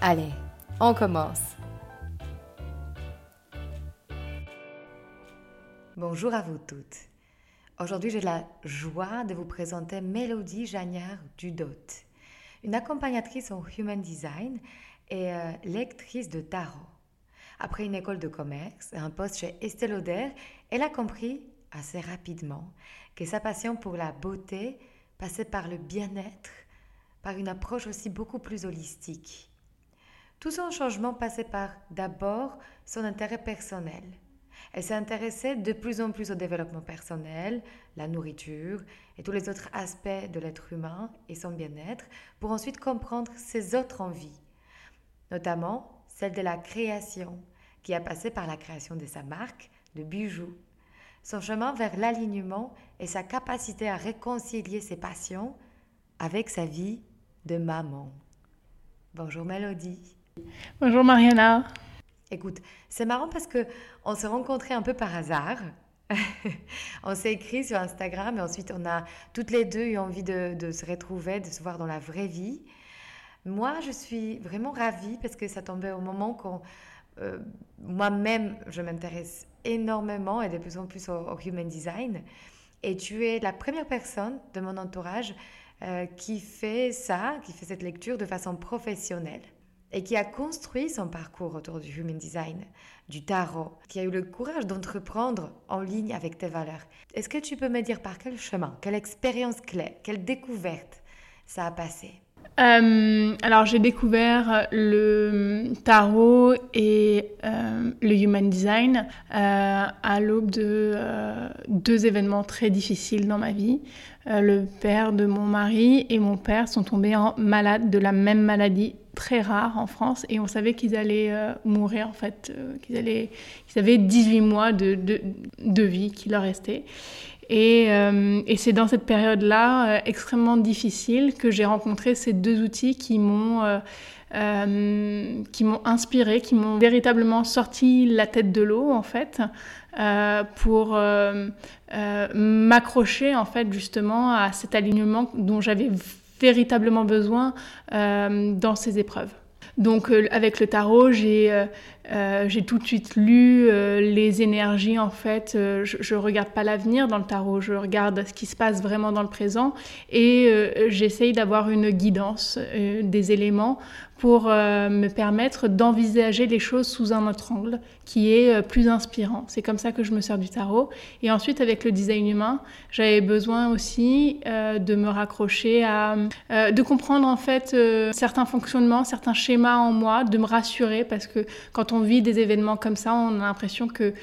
Allez, on commence. Bonjour à vous toutes. Aujourd'hui, j'ai la joie de vous présenter Mélodie Jagnard Dudot, une accompagnatrice en Human Design et euh, lectrice de tarot. Après une école de commerce et un poste chez Estée Lauder, elle a compris assez rapidement que sa passion pour la beauté passait par le bien-être, par une approche aussi beaucoup plus holistique. Tout son changement passait par d'abord son intérêt personnel. Elle s'est intéressée de plus en plus au développement personnel, la nourriture et tous les autres aspects de l'être humain et son bien-être pour ensuite comprendre ses autres envies, notamment celle de la création, qui a passé par la création de sa marque de bijoux. Son chemin vers l'alignement et sa capacité à réconcilier ses passions avec sa vie de maman. Bonjour Mélodie. Bonjour Mariana. Écoute, c'est marrant parce que on s'est rencontrés un peu par hasard. on s'est écrit sur Instagram et ensuite on a toutes les deux eu envie de, se retrouver, de se voir dans la vraie vie. Moi, je suis vraiment ravie parce que ça tombait au moment quand euh, moi-même, je m'intéresse énormément et de plus en plus au, human design. Et tu es la première personne de mon entourage euh, qui fait ça, qui fait cette lecture de façon professionnelle et qui a construit son parcours autour du Human Design, du tarot, qui a eu le courage d'entreprendre en ligne avec tes valeurs. Est-ce que tu peux me dire par quel chemin, quelle expérience clé, quelle découverte ça a passé? Euh, alors j'ai découvert le tarot et euh, le human design euh, à l'aube de deux événements très difficiles dans ma vie. Le père de mon mari et mon père sont tombés en malade de la même maladie très rare en France et on savait qu'ils allaient euh, mourir en fait, euh, qu'ils avaient 18 mois de, vie qui leur restait. Et, euh, et c'est dans cette période-là extrêmement difficile que j'ai rencontré ces deux outils qui m'ont qui m'ont inspiré, qui m'ont véritablement sorti la tête de l'eau en fait, pour m'accrocher en fait justement à cet alignement dont j'avais véritablement besoin euh, dans ces épreuves. Donc euh, avec le tarot, j'ai euh, j'ai tout de suite lu les énergies en fait. je, ne regarde pas l'avenir dans le tarot, je regarde ce qui se passe vraiment dans le présent et j'essaye d'avoir une guidance des éléments pour euh, me permettre d'envisager les choses sous un autre angle qui est euh, plus inspirant. C'est comme ça que je me sers du tarot. Et ensuite, avec le design humain, j'avais besoin aussi euh, de me raccrocher à, de comprendre en fait certains fonctionnements, certains schémas en moi, de me rassurer parce que quand on vit des événements comme ça, on a l'impression que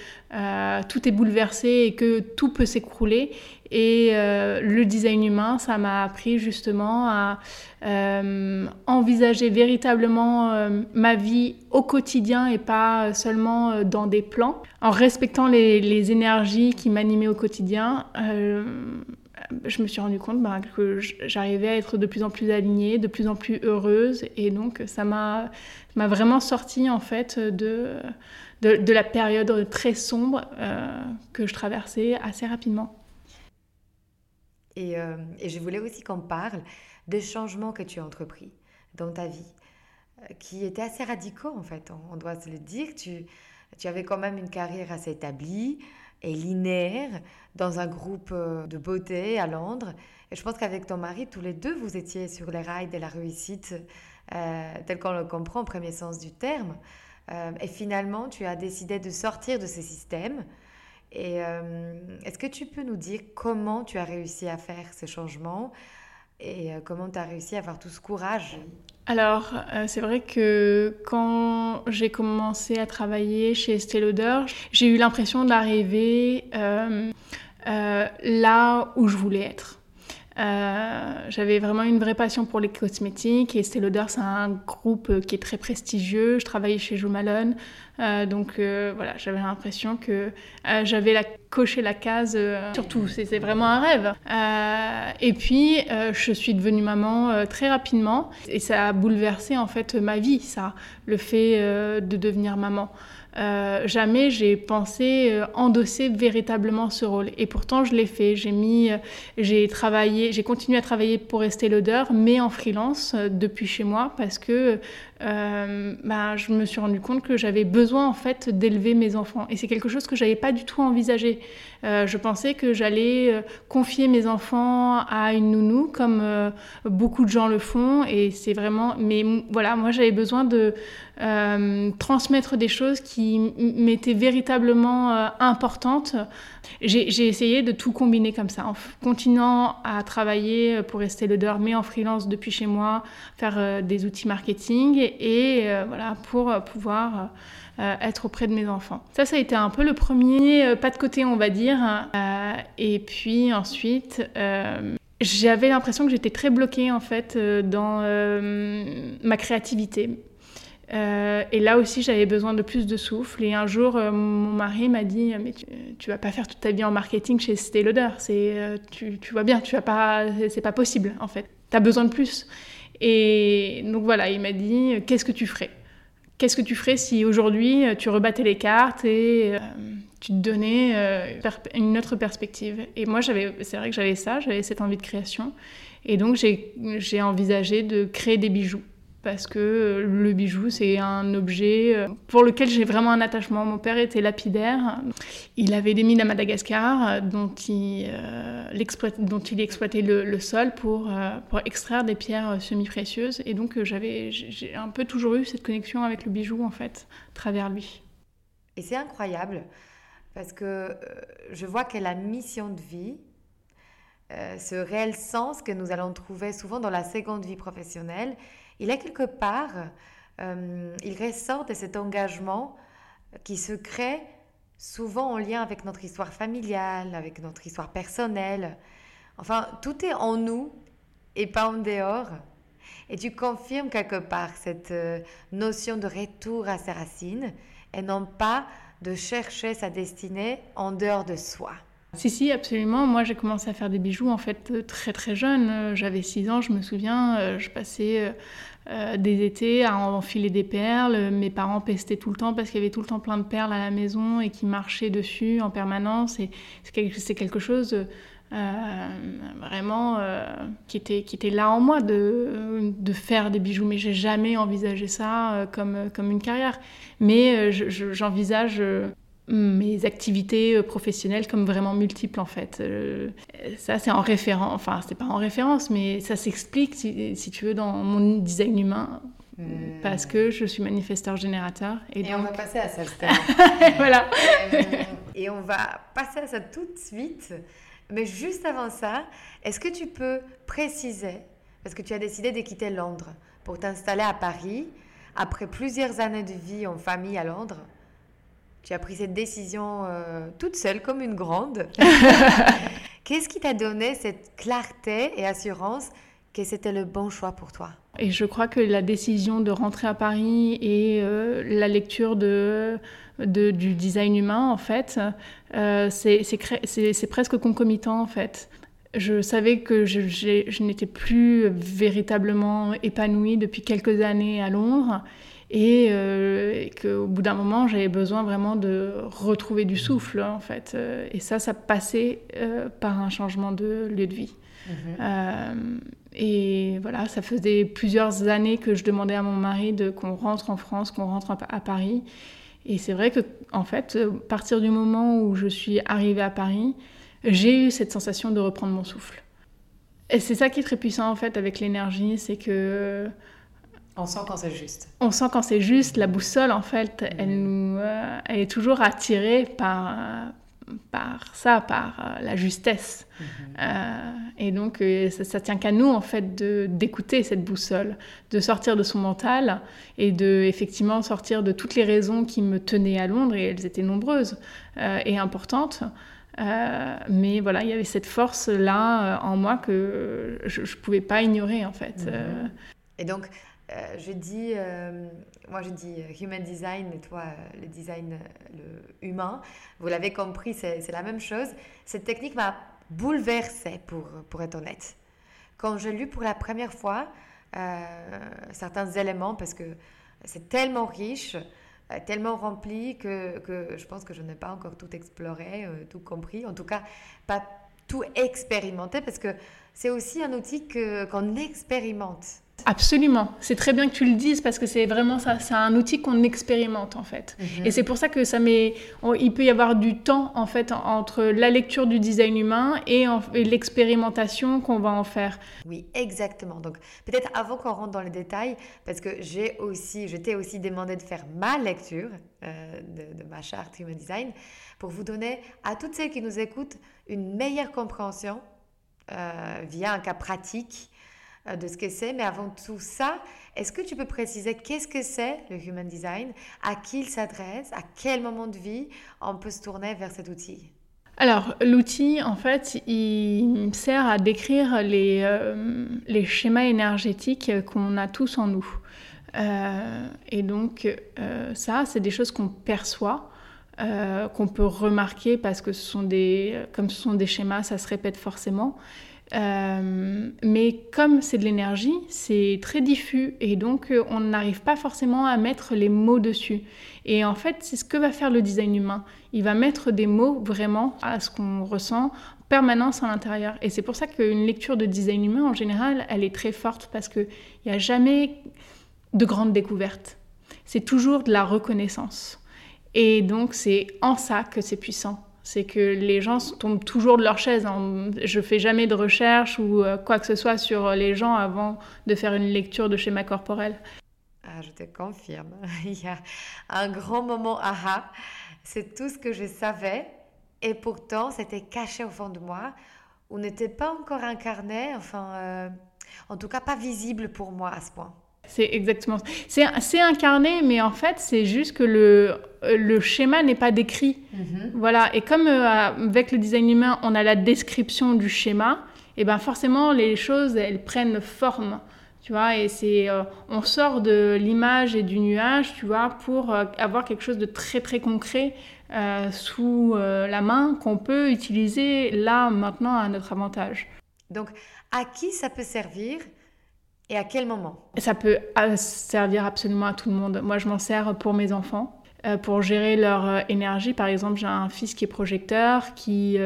tout est bouleversé et que tout peut s'écrouler. Et euh, le design humain, ça m'a appris justement à euh, envisager véritablement euh, ma vie au quotidien et pas seulement dans des plans, en respectant les, énergies qui m'animaient au quotidien. je me suis rendu compte bah, que j'arrivais à être de plus en plus alignée, de plus en plus heureuse, et donc ça m'a vraiment sorti en fait de, de, la période très sombre que je traversais assez rapidement. Euh, et, je voulais aussi qu'on parle des changements que tu as entrepris dans ta vie, euh, qui étaient assez radicaux en fait, on, doit se le dire. Tu, tu avais quand même une carrière assez établie et linéaire dans un groupe euh, de beauté à Londres. Et je pense qu'avec ton mari, tous les deux, vous étiez sur les rails de la réussite tel qu'on le comprend au premier sens du terme. et finalement, tu as décidé de sortir de ce système. Et est-ce que tu peux nous dire comment tu as réussi à faire ce changement et comment tu as réussi à avoir tout ce courage? Alors, c'est vrai que quand j'ai commencé à travailler chez Estée j'ai eu l'impression d'arriver euh, là où je voulais être. Euh, j'avais vraiment une vraie passion pour les cosmétiques et Estée c'est un groupe qui est très prestigieux. Je travaillais chez Jo Malone, euh, donc voilà, j'avais l'impression que j'avais coché la case. surtout, c'était vraiment un rêve. et puis, je suis devenue maman très rapidement et ça a bouleversé en fait ma vie, ça, le fait de devenir maman. Euh, jamais j'ai pensé euh, endosser véritablement ce rôle. Et pourtant, je l'ai fait. J'ai mis, euh, j'ai travaillé, j'ai continué à travailler pour rester l'odeur, mais en freelance depuis chez moi parce que bah, je me suis rendu compte que j'avais besoin en fait d'élever mes enfants. Et c'est quelque chose que j'avais pas du tout envisagé. je pensais que j'allais confier mes enfants à une nounou comme beaucoup de gens le font. Et c'est vraiment, mais voilà, moi j'avais besoin de euh, transmettre des choses qui m'étaient véritablement euh, importantes. J'ai essayé de tout combiner comme ça, en continuant à travailler pour rester le mais en freelance depuis chez moi, faire euh, des outils marketing et, voilà, pour pouvoir être auprès de mes enfants. Ça, ça a été un peu le premier pas de côté, on va dire. et puis ensuite, j'avais l'impression que j'étais très bloquée en fait dans ma créativité. Euh, et là aussi, j'avais besoin de plus de souffle. Et un jour, euh, mon mari m'a dit Mais tu, tu, vas pas faire toute ta vie en marketing chez Stay Lauder. Euh, tu, vois bien, tu vas pas, c'est pas possible en fait. Tu as besoin de plus. Et donc voilà, il m'a dit Qu'est-ce que tu ferais? Qu'est-ce que tu ferais si aujourd'hui tu rebattais les cartes et tu te donnais une autre perspective? Et moi, c'est vrai que j'avais ça, j'avais cette envie de création. Et donc, j'ai envisagé de créer des bijoux parce que euh, le bijou, c'est un objet euh, pour lequel j'ai vraiment un attachement. Mon père était lapidaire. Il avait des mines à Madagascar euh, dont il, exploitait le, sol pour, extraire des pierres semi-précieuses. Et donc, j'ai un peu toujours eu cette connexion avec le bijou, en fait, à travers lui. Et c'est incroyable, parce que je vois que la mission de vie, ce réel sens que nous allons trouver souvent dans la seconde vie professionnelle, il est quelque part, euh, il ressort de cet engagement qui se crée souvent en lien avec notre histoire familiale, avec notre histoire personnelle. Enfin, tout est en nous et pas en dehors. Et tu confirmes quelque part cette euh, notion de retour à ses racines et non pas de chercher sa destinée en dehors de soi. Si, si, absolument. Moi, j'ai commencé à faire des bijoux en fait euh, très très jeune. Euh, j'avais 6 ans, je me souviens. Euh, je passais des étés à enfiler des perles. Mes parents pestaient tout le temps parce qu'il y avait tout le temps plein de perles à la maison et qui marchaient dessus en permanence. Et c'est quelque chose vraiment qui, était, qui était là en moi de, de faire des bijoux. Mais j'ai jamais envisagé ça comme, comme une carrière. Mais j'envisage mes activités euh, professionnelles comme vraiment multiples en fait. Euh, ça c'est en référence, enfin c'est pas en référence, mais ça s'explique si, tu veux dans mon design humain. Hmm. Parce que je suis manifesteur générateur. Et, on va passer à ça, voilà. Euh, et on va passer à ça tout de suite. Mais juste avant ça, est-ce que tu peux préciser, parce que tu as décidé de quitter Londres pour t'installer à Paris, après plusieurs années de vie en famille à Londres, tu as pris cette décision euh, toute seule, comme une grande. Qu'est-ce qui t'a donné cette clarté et assurance que c'était le bon choix pour toi? Et je crois que la décision de rentrer à Paris et euh, la lecture de, du design humain, en fait, euh, c'est presque concomitant, en fait. Je savais que je, je n'étais plus véritablement épanouie depuis quelques années à Londres euh, et, qu'au bout d'un moment, j'avais besoin vraiment de retrouver du souffle, en fait. Euh, et ça, ça passait euh, par un changement de lieu de vie. Mhm. et voilà, ça faisait plusieurs années que je demandais à mon mari de qu'on rentre en France, qu'on rentre à, Paris. Et c'est vrai que, en fait, à partir du moment où je suis arrivée à Paris, j'ai eu cette sensation de reprendre mon souffle. Et c'est ça qui est très puissant, en fait, avec l'énergie, c'est que On sent quand c'est juste. On sent quand c'est juste. La boussole, en fait, elle, mm. nous, euh, elle est toujours attirée par, par ça, par euh, la justesse. Mm-hmm. Euh, et donc, ça, ça, tient qu'à nous, en fait, d'écouter cette boussole, de sortir de son mental et de, effectivement, sortir de toutes les raisons qui me tenaient à Londres, et elles étaient nombreuses et importantes. mais voilà, il y avait cette force-là en moi que je ne pouvais pas ignorer, en fait. Mm-hmm. Et donc, euh, je dis, euh, moi je dis euh, human design et toi le design le humain. Vous l'avez compris, c'est la même chose. Cette technique m'a bouleversée pour, pour être honnête. Quand j'ai lu pour la première fois certains éléments, parce que c'est tellement riche, tellement rempli que, que, je pense que je n'ai pas encore tout exploré, tout compris, en tout cas pas tout expérimenté, parce que c'est aussi un outil qu'on expérimente. Absolument. C'est très bien que tu le dises parce que c'est vraiment ça. C'est un outil qu'on expérimente en fait. Mhm. Et c'est pour ça que ça met. Il peut y avoir du temps en fait entre la lecture du design humain et, l'expérimentation qu'on va en faire. Oui, exactement. Donc peut-être avant qu'on rentre dans les détails, parce que j'ai aussi, je t'ai aussi demandé de faire ma lecture euh, de, ma charte Human Design pour vous donner à toutes celles qui nous écoutent une meilleure compréhension euh, via un cas pratique de ce que c'est. Mais avant tout ça, est-ce que tu peux préciser qu'est-ce que c'est le Human Design? À qui il s'adresse? À quel moment de vie on peut se tourner vers cet outil? Alors, l'outil, en fait, il sert à décrire les, euh, les schémas énergétiques qu'on a tous en nous. Euh, et donc, ça, c'est des choses qu'on perçoit, qu'on peut remarquer parce que ce sont des, comme ce sont des schémas, ça se répète forcément. Euh, mais comme c'est de l'énergie, c'est très diffus et donc euh, on n'arrive pas forcément à mettre les mots dessus. Et en fait, c'est ce que va faire le design humain. Il va mettre des mots vraiment à ce qu'on ressent en permanence à l'intérieur. Et c'est pour ça qu'une lecture de design humain, en général, elle est très forte parce qu'il n'y a jamais de grande découverte. C'est toujours de la reconnaissance. Et donc c'est en ça que c'est puissant c'est que les gens tombent toujours de leur chaise. Hein. Je fais jamais de recherche ou euh, quoi que ce soit sur les gens avant de faire une lecture de schéma corporel. Ah, je te confirme, il y a un grand moment aha. C'est tout ce que je savais et pourtant c'était caché au fond de moi ou n'était pas encore incarné, enfin, euh, en tout cas pas visible pour moi à ce point. C'est exactement C'est incarné, mais en fait, c'est juste que le, le schéma n'est pas décrit. Mhm. Voilà. Et comme euh, avec le design humain, on a la description du schéma, et ben forcément, les choses, elles prennent forme. Tu vois, et c'est, euh, on sort de l'image et du nuage, tu vois, pour euh, avoir quelque chose de très très concret sous la main qu'on peut utiliser là maintenant à notre avantage. Donc, à qui ça peut servir? Et à quel moment? Ça peut euh, servir absolument à tout le monde. Moi, je m'en sers pour mes enfants, euh, pour gérer leur euh, énergie. Par exemple, j'ai un fils qui est projecteur, qui,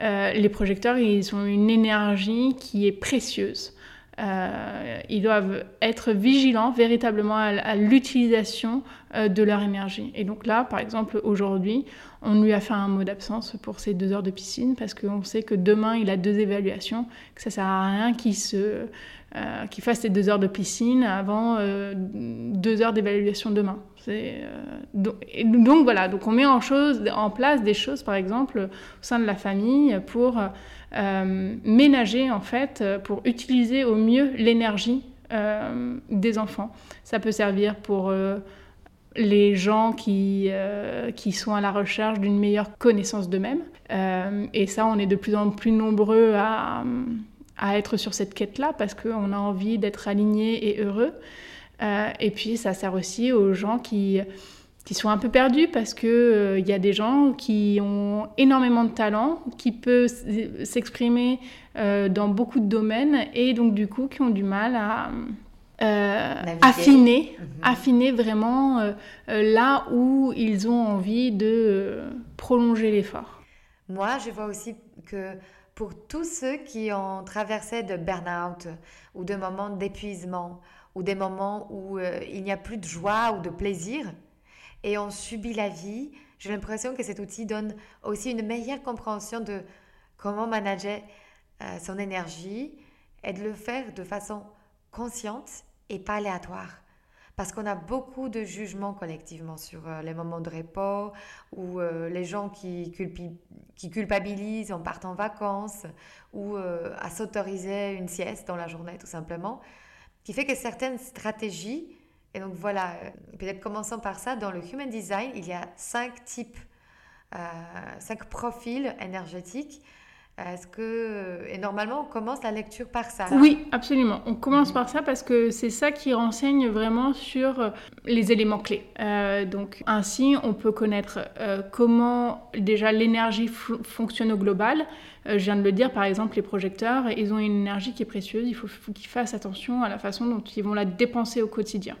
les projecteurs, ils ont une énergie qui est précieuse. ils doivent être vigilants véritablement à, l'utilisation de leur énergie. Et donc là, par exemple, aujourd'hui, on lui a fait un mot d'absence pour ses deux heures de piscine parce qu'on sait que demain, il a deux évaluations, que ça sert à rien qu'il se euh, qu'il fasse ses deux heures de piscine avant euh, deux heures d'évaluation demain. Euh, donc, voilà, donc on met en, place des choses, par exemple, au sein de la famille pour ménager, en fait, pour utiliser au mieux l'énergie des enfants. Ça peut servir pour les gens qui, qui sont à la recherche d'une meilleure connaissance d'eux-mêmes. et ça, on est de plus en plus nombreux à, à être sur cette quête-là parce qu'on a envie d'être aligné et heureux. Euh, et puis ça sert aussi aux gens qui, qui sont un peu perdus parce qu'il euh, y a des gens qui ont énormément de talent, qui peuvent s'exprimer euh, dans beaucoup de domaines et donc du coup qui ont du mal à... affiner, mhm. affiner vraiment là où ils ont envie de prolonger l'effort. Moi, je vois aussi que pour tous ceux qui ont traversé de burn-out ou de moments d'épuisement ou des moments où euh, il n'y a plus de joie ou de plaisir et on subit la vie, j'ai l'impression que cet outil donne aussi une meilleure compréhension de comment manager euh, son énergie et de le faire de façon consciente et pas aléatoire. Parce qu'on a beaucoup de jugements collectivement sur euh, les moments de repos ou euh, les gens qui, culpabilisent en partant en vacances ou euh, à s'autoriser une sieste dans la journée tout simplement, qui fait que certaines stratégies, et donc voilà, peut-être commençons par ça, dans le Human Design, il y a cinq types, cinq profils énergétiques est-ce que et normalement on commence la lecture par ça Oui, absolument. On commence par ça parce que c'est ça qui renseigne vraiment sur euh, les éléments clés. Euh, donc ainsi, on peut connaître euh, comment déjà l'énergie fonctionne au global. je viens de le dire, par exemple, les projecteurs, ils ont une énergie qui est précieuse. Il faut, qu'ils fassent attention à la façon dont ils vont la dépenser au quotidien.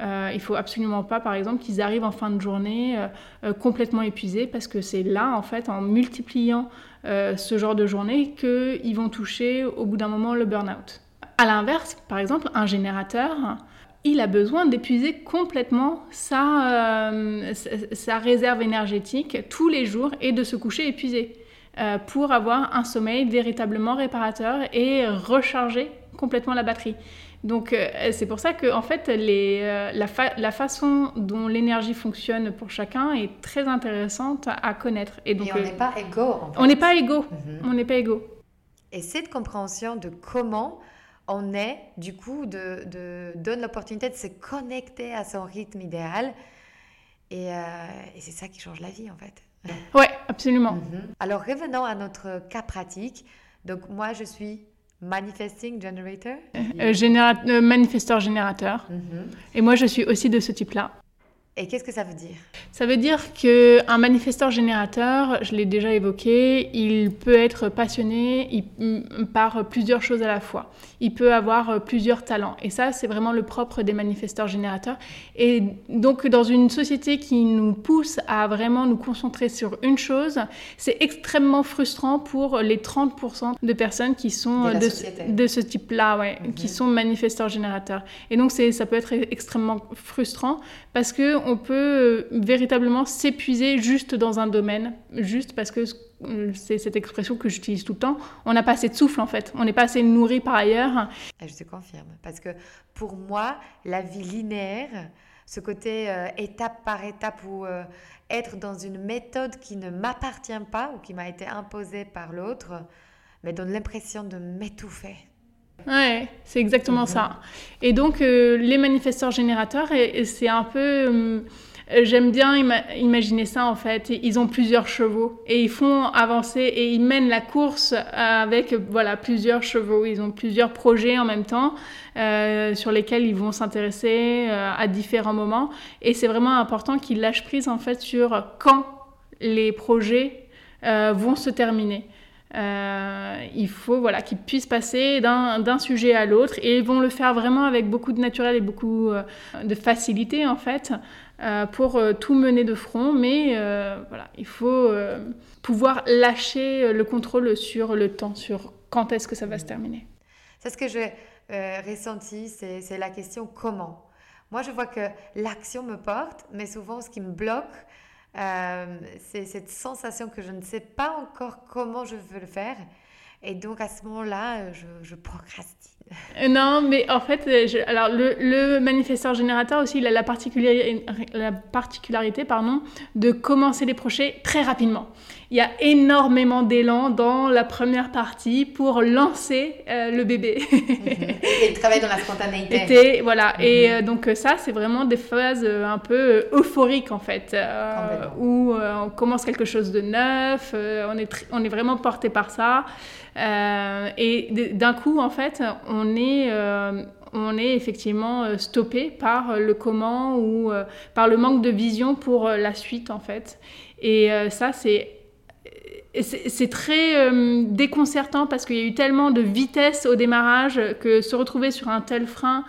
Euh, il faut absolument pas, par exemple, qu'ils arrivent en fin de journée euh, euh, complètement épuisés, parce que c'est là, en fait, en multipliant ce genre de journée, qu'ils vont toucher au bout d'un moment le burn-out. À l'inverse, par exemple, un générateur, il a besoin d'épuiser complètement sa, sa, réserve énergétique tous les jours et de se coucher épuisé pour avoir un sommeil véritablement réparateur et recharger complètement la batterie. Donc euh, c'est pour ça que en fait les, euh, la, façon dont l'énergie fonctionne pour chacun est très intéressante à, connaître. Et, donc, on n'est pas égaux. On n'est pas égaux. Mhm. On n'est pas égaux. Et cette compréhension de comment on est, du coup, de, donne l'opportunité de se connecter à son rythme idéal. Et, euh, c'est ça qui change la vie, en fait. Oui, absolument. Mhm. Alors revenons à notre cas pratique. Donc moi, je suis Manifesting Generator? Euh, euh, Manifesteur générateur. Mhm. Et moi, je suis aussi de ce type-là. Et qu'est-ce que ça veut dire? Ça veut dire qu'un manifesteur générateur, je l'ai déjà évoqué, il peut être passionné par plusieurs choses à la fois. Il peut avoir plusieurs talents. Et ça, c'est vraiment le propre des manifesteurs générateurs. Et donc, dans une société qui nous pousse à vraiment nous concentrer sur une chose, c'est extrêmement frustrant pour les 30% de personnes qui sont de, de, ce type-là, ouais, qui mhm. sont manifesteurs générateurs. Et donc, ça peut être extrêmement frustrant parce que on peut euh, véritablement s'épuiser juste dans un domaine, juste parce que euh, c'est cette expression que j'utilise tout le temps, on n'a pas assez de souffle en fait, on n'est pas assez nourri par ailleurs. Ah, je te confirme, parce que pour moi, la vie linéaire, ce côté euh, étape par étape ou être dans une méthode qui ne m'appartient pas ou qui m'a été imposée par l'autre, me donne l'impression de m'étouffer. Ouais, c'est exactement ça. Et donc, euh, les manifesteurs générateurs, c'est un peu. Euh, j'aime bien imaginer ça en fait. Ils ont plusieurs chevaux et ils font avancer et ils mènent la course avec voilà plusieurs chevaux. Ils ont plusieurs projets en même temps euh, sur lesquels ils vont s'intéresser à différents moments. Et c'est vraiment important qu'ils lâchent prise en fait sur quand les projets vont se terminer. Euh, il faut voilà, qu'ils puissent passer d'un sujet à l'autre et ils vont le faire vraiment avec beaucoup de naturel et beaucoup euh, de facilité en fait euh, pour tout mener de front. Mais voilà, il faut pouvoir lâcher le contrôle sur le temps, sur quand est-ce que ça va se terminer. C'est ce que j'ai ressenti, c'est la question comment. Moi, je vois que l'action me porte, mais souvent, ce qui me bloque, euh, c'est cette sensation que je ne sais pas encore comment je veux le faire. Et donc à ce moment-là, je, je procrastine. Euh, non, mais en fait, euh, alors le, le, manifesteur générateur aussi, il a la particularité, la particularité pardon, de commencer les projets très rapidement. Il y a énormément d'élan dans la première partie pour lancer euh, le bébé. Et il travaille dans la spontanéité. Et, voilà. Et mhm. donc ça, c'est vraiment des phases un peu euphoriques en fait, où on commence quelque chose de neuf, on, est on est vraiment porté par ça. Et d'un coup, en fait, on est, euh, on est effectivement euh, stoppé par le comment ou euh, par le manque de vision pour la suite en fait. Et ça, c'est c'est très déconcertant parce qu'il y a eu tellement de vitesse au démarrage que se retrouver sur un tel frein,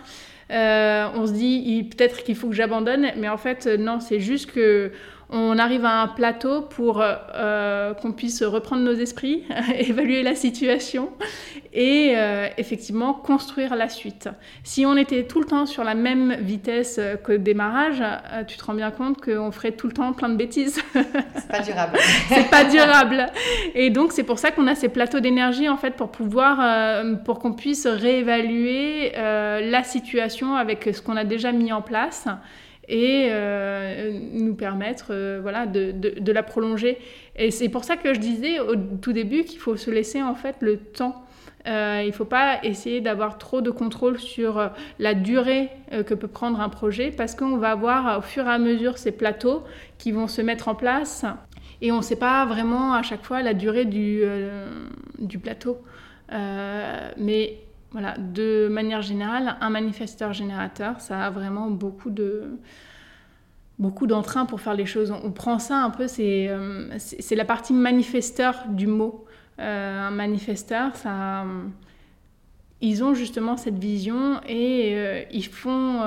on se dit peut-être qu'il faut que j'abandonne, mais en fait non, c'est juste que on arrive à un plateau pour euh, qu'on puisse reprendre nos esprits, évaluer la situation et euh, effectivement construire la suite. Si on était tout le temps sur la même vitesse que le démarrage, euh, tu te rends bien compte qu'on ferait tout le temps plein de bêtises. C'est pas durable. c'est pas durable. Et donc c'est pour ça qu'on a ces plateaux d'énergie en fait pour pouvoir, pour qu'on puisse réévaluer la situation avec ce qu'on a déjà mis en place et euh, nous permettre euh, voilà, de, de, la prolonger. Et c'est pour ça que je disais au tout début qu'il faut se laisser en fait le temps. Euh, il ne faut pas essayer d'avoir trop de contrôle sur la durée que peut prendre un projet parce qu'on va avoir au fur et à mesure ces plateaux qui vont se mettre en place et on ne sait pas vraiment à chaque fois la durée du, du plateau. mais voilà, de manière générale, un manifesteur générateur, ça a vraiment beaucoup de beaucoup d'entrain pour faire les choses. On prend ça un peu, c'est euh, la partie manifesteur du mot. Euh, un manifesteur, ça, ils ont justement cette vision et euh, ils font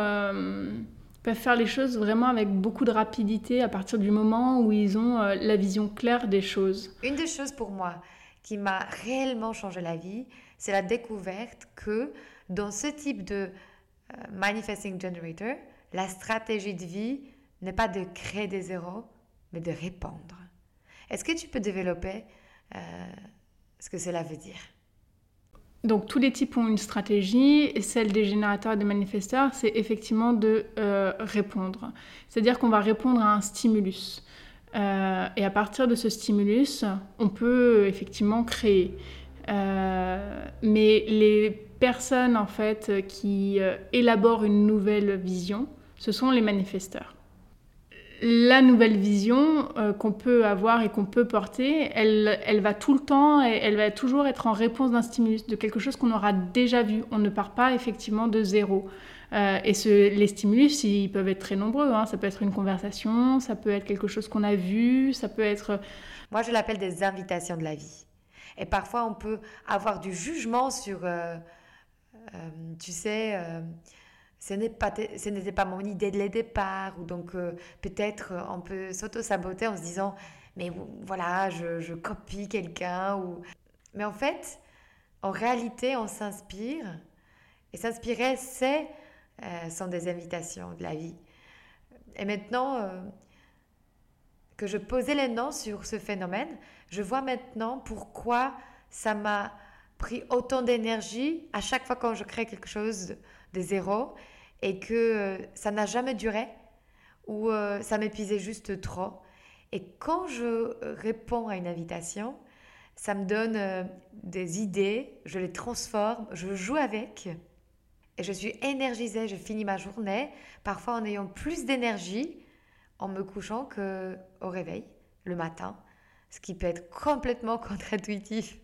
peuvent faire les choses vraiment avec beaucoup de rapidité à partir du moment où ils ont la vision claire des choses. Une des choses pour moi qui m'a réellement changé la vie, c'est la découverte que dans ce type de euh, manifesting generator, la stratégie de vie n'est pas de créer des zéros, mais de répandre. Est-ce que tu peux développer euh, ce que cela veut dire? Donc tous les types ont une stratégie et celle des générateurs et des manifesteurs, c'est effectivement de euh, répondre. C'est-à-dire qu'on va répondre à un stimulus. et à partir de ce stimulus, on peut effectivement créer. Euh, mais les personnes en fait qui euh, élaborent une nouvelle vision, ce sont les manifesteurs. La nouvelle vision euh, qu'on peut avoir et qu'on peut porter, elle, elle va tout le temps, et elle va toujours être en réponse d'un stimulus, de quelque chose qu'on aura déjà vu. On ne part pas effectivement de zéro. et les stimulus, ils peuvent être très nombreux. Hein. Ça peut être une conversation, ça peut être quelque chose qu'on a vu, ça peut être... Moi, je l'appelle des invitations de la vie. Et parfois, on peut avoir du jugement sur, euh, euh, tu sais, euh, ce n'était pas mon idée de le départ, ou donc peut-être on peut s'auto-saboter en se disant, mais voilà, je, copie quelqu'un. Mais en fait, en réalité, on s'inspire, et s'inspirer, c'est, sont des invitations de la vie. Et maintenant que je posais les noms sur ce phénomène, je vois maintenant pourquoi ça m'a pris autant d'énergie à chaque fois quand je crée quelque chose de zéro et que euh, ça n'a jamais duré ou euh, ça m'épuisait juste trop. Et quand je réponds à une invitation, ça me donne euh, des idées, je les transforme, je joue avec et je suis énergisée, je finis ma journée, parfois en ayant plus d'énergie en me couchant qu'au réveil le matin ce qui peut être complètement contre-intuitif.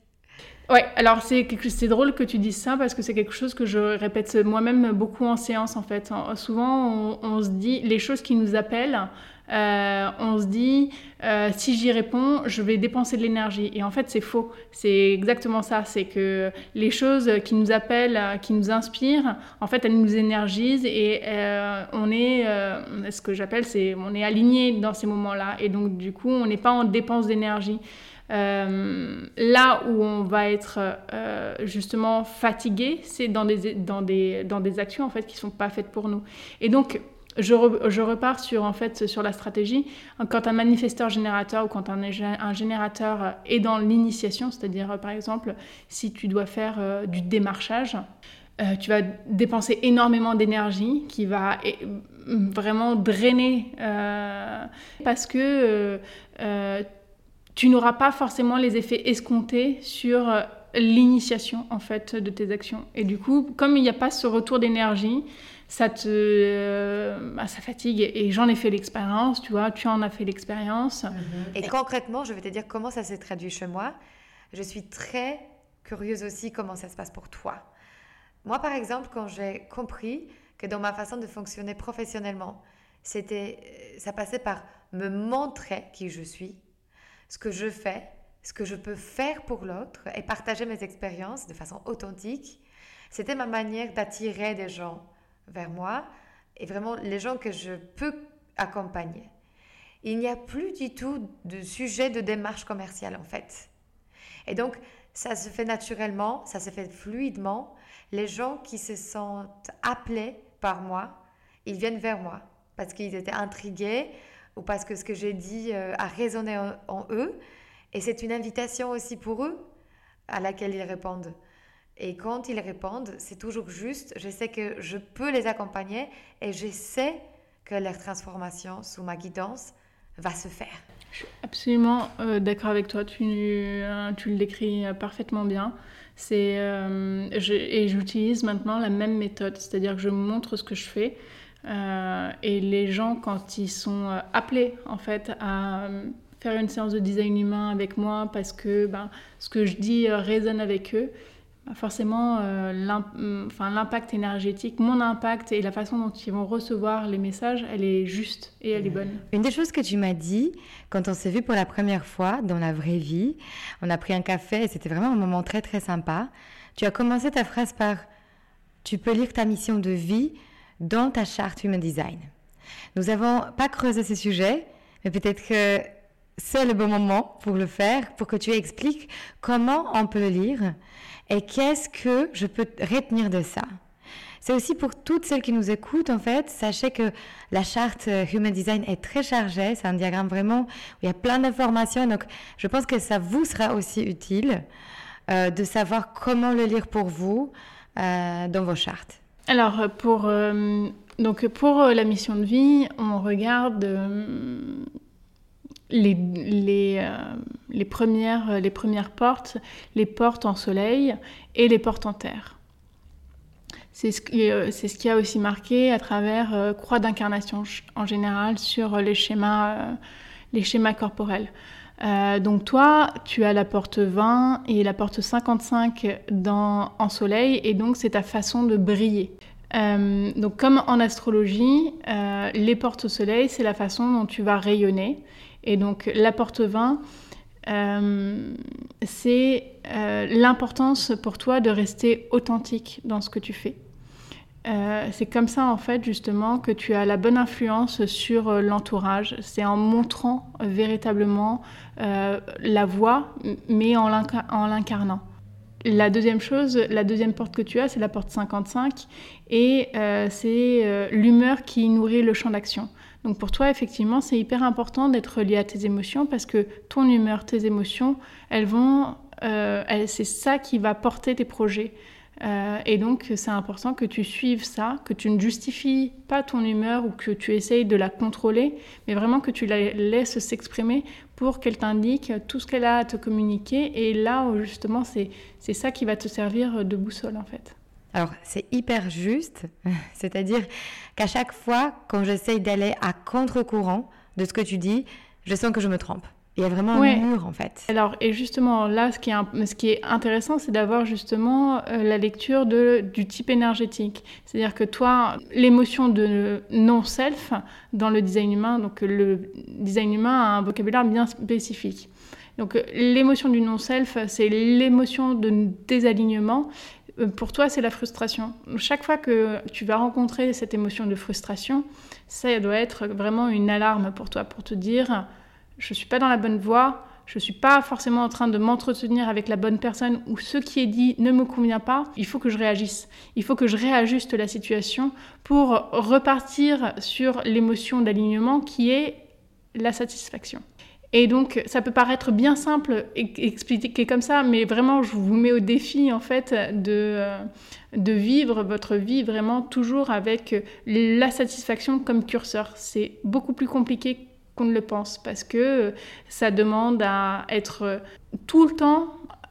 Ouais, alors c'est drôle que tu dises ça parce que c'est quelque chose que je répète moi-même beaucoup en séance en fait. Souvent on, se dit les choses qui nous appellent, euh, on se dit euh, si j'y réponds, je vais dépenser de l'énergie. Et en fait c'est faux. C'est exactement ça. C'est que les choses qui nous appellent, qui nous inspirent, en fait elles nous énergisent et euh, on est, ce que j'appelle, c'est on est aligné dans ces moments-là. Et donc du coup on n'est pas en dépense d'énergie. Euh, là où on va être euh, justement fatigué, c'est dans des, dans, des, dans des actions en fait qui sont pas faites pour nous. Et donc, je, repars sur, en fait, sur la stratégie. Quand un manifesteur générateur ou quand un, un générateur est dans l'initiation, c'est-à-dire par exemple si tu dois faire euh, du démarchage, tu vas dépenser énormément d'énergie qui va vraiment drainer parce que tu n'auras pas forcément les effets escomptés sur euh, l'initiation en fait de tes actions. Et du coup, comme il n'y a pas ce retour d'énergie, ça te euh, bah, ça fatigue et j'en ai fait l'expérience, tu vois, tu en as fait l'expérience. Mhm. Et concrètement, je vais te dire comment ça s'est traduit chez moi. Je suis très curieuse aussi comment ça se passe pour toi. Moi, par exemple, quand j'ai compris que dans ma façon de fonctionner professionnellement, c'était ça passait par me montrer qui je suis, ce que je fais, ce que je peux faire pour l'autre et partager mes expériences de façon authentique. C'était ma manière d'attirer des gens vers moi et vraiment les gens que je peux accompagner. il n'y a plus du tout de sujet de démarche commerciale en fait. Et donc, ça se fait naturellement, ça se fait fluidement. Les gens qui se sentent appelés par moi, ils viennent vers moi parce qu'ils étaient intrigués ou parce que ce que j'ai dit euh, a résonné en, eux. Et c'est une invitation aussi pour eux à laquelle ils répondent. Et quand ils répondent, c'est toujours juste. Je sais que je peux les accompagner et je sais que leur transformation sous ma guidance va se faire. Je suis absolument euh, d'accord avec toi, tu, euh, tu le décris parfaitement bien. C'est, euh, et j'utilise maintenant la même méthode, c'est-à-dire que je montre ce que je fais. et les gens, quand ils sont appelés en fait à faire une séance de design humain avec moi parce que ben, ce que je dis résonne avec eux, forcément euh, l'impact énergétique, mon impact et la façon dont ils vont recevoir les messages, elle est juste et elle est bonne. Une des choses que tu m'as dit quand on s'est vu pour la première fois dans la vraie vie, on a pris un café et c'était vraiment un moment très très sympa. Tu as commencé ta phrase par tu peux lire ta mission de vie dans ta charte Human Design. Nous n'avons pas creusé ce sujet, mais peut-être que c'est le bon moment pour le faire, pour que tu expliques comment on peut le lire et qu'est-ce que je peux retenir de ça? C'est aussi pour toutes celles qui nous écoutent, en fait, sachez que la charte euh, Human Design est très chargée, c'est un diagramme vraiment où il y a plein d'informations, donc je pense que ça vous sera aussi utile euh, de savoir comment le lire pour vous euh, dans vos chartes. Alors, pour, donc pour la mission de vie, on regarde les, les, euh, les, premières, euh, les premières portes, les portes en soleil et les portes en terre. C'est ce, euh, qui a aussi marqué à travers croix d'incarnation en général sur les schémas, les schémas corporels. donc toi, tu as la porte 20 et la porte 55 dans, en soleil et donc c'est ta façon de briller. donc comme en astrologie, les portes au soleil, c'est la façon dont tu vas rayonner et donc la porte 20, euh, c'est euh, l'importance pour toi de rester authentique dans ce que tu fais. Euh, c'est comme ça en fait justement que tu as la bonne influence sur l'entourage. C'est en montrant véritablement la voie, mais en l'incarnant. La deuxième chose, la deuxième porte que tu as, c'est la porte 55, et c'est l'humeur qui nourrit le champ d'action. Donc pour toi, effectivement, c'est hyper important d'être lié à tes émotions parce que ton humeur, tes émotions, elles vont, euh, c'est ça qui va porter tes projets. Euh, et donc c'est important que tu suives ça, que tu ne justifies pas ton humeur ou que tu essayes de la contrôler, mais vraiment que tu la laisses s'exprimer pour qu'elle t'indique tout ce qu'elle a à te communiquer. Et là, justement, c'est ça qui va te servir de boussole en fait. Alors, c'est hyper juste, c'est-à-dire qu'à chaque fois, quand j'essaye d'aller à contre-courant de ce que tu dis, je sens que je me trompe. Il y a vraiment un mur en fait. Alors, et justement, là, ce qui est, ce qui est intéressant, c'est d'avoir justement euh, la lecture de, du type énergétique. C'est-à-dire que toi, l'émotion de non-self dans le design humain, donc le design humain a un vocabulaire bien spécifique. Donc, l'émotion du non-self, c'est l'émotion de désalignement euh, pour toi, c'est la frustration. Chaque fois que tu vas rencontrer cette émotion de frustration, ça doit être vraiment une alarme pour toi, pour te dire, je ne suis pas dans la bonne voie, je ne suis pas forcément en train de m'entretenir avec la bonne personne ou ce qui est dit ne me convient pas, il faut que je réagisse. Il faut que je réajuste la situation pour repartir sur l'émotion d'alignement qui est la satisfaction. Et donc, ça peut paraître bien simple expliquer comme ça, mais vraiment, je vous mets au défi, en fait, de, euh, de vivre votre vie vraiment toujours avec la satisfaction comme curseur. C'est beaucoup plus compliqué qu'on ne le pense, parce que ça demande à être tout le temps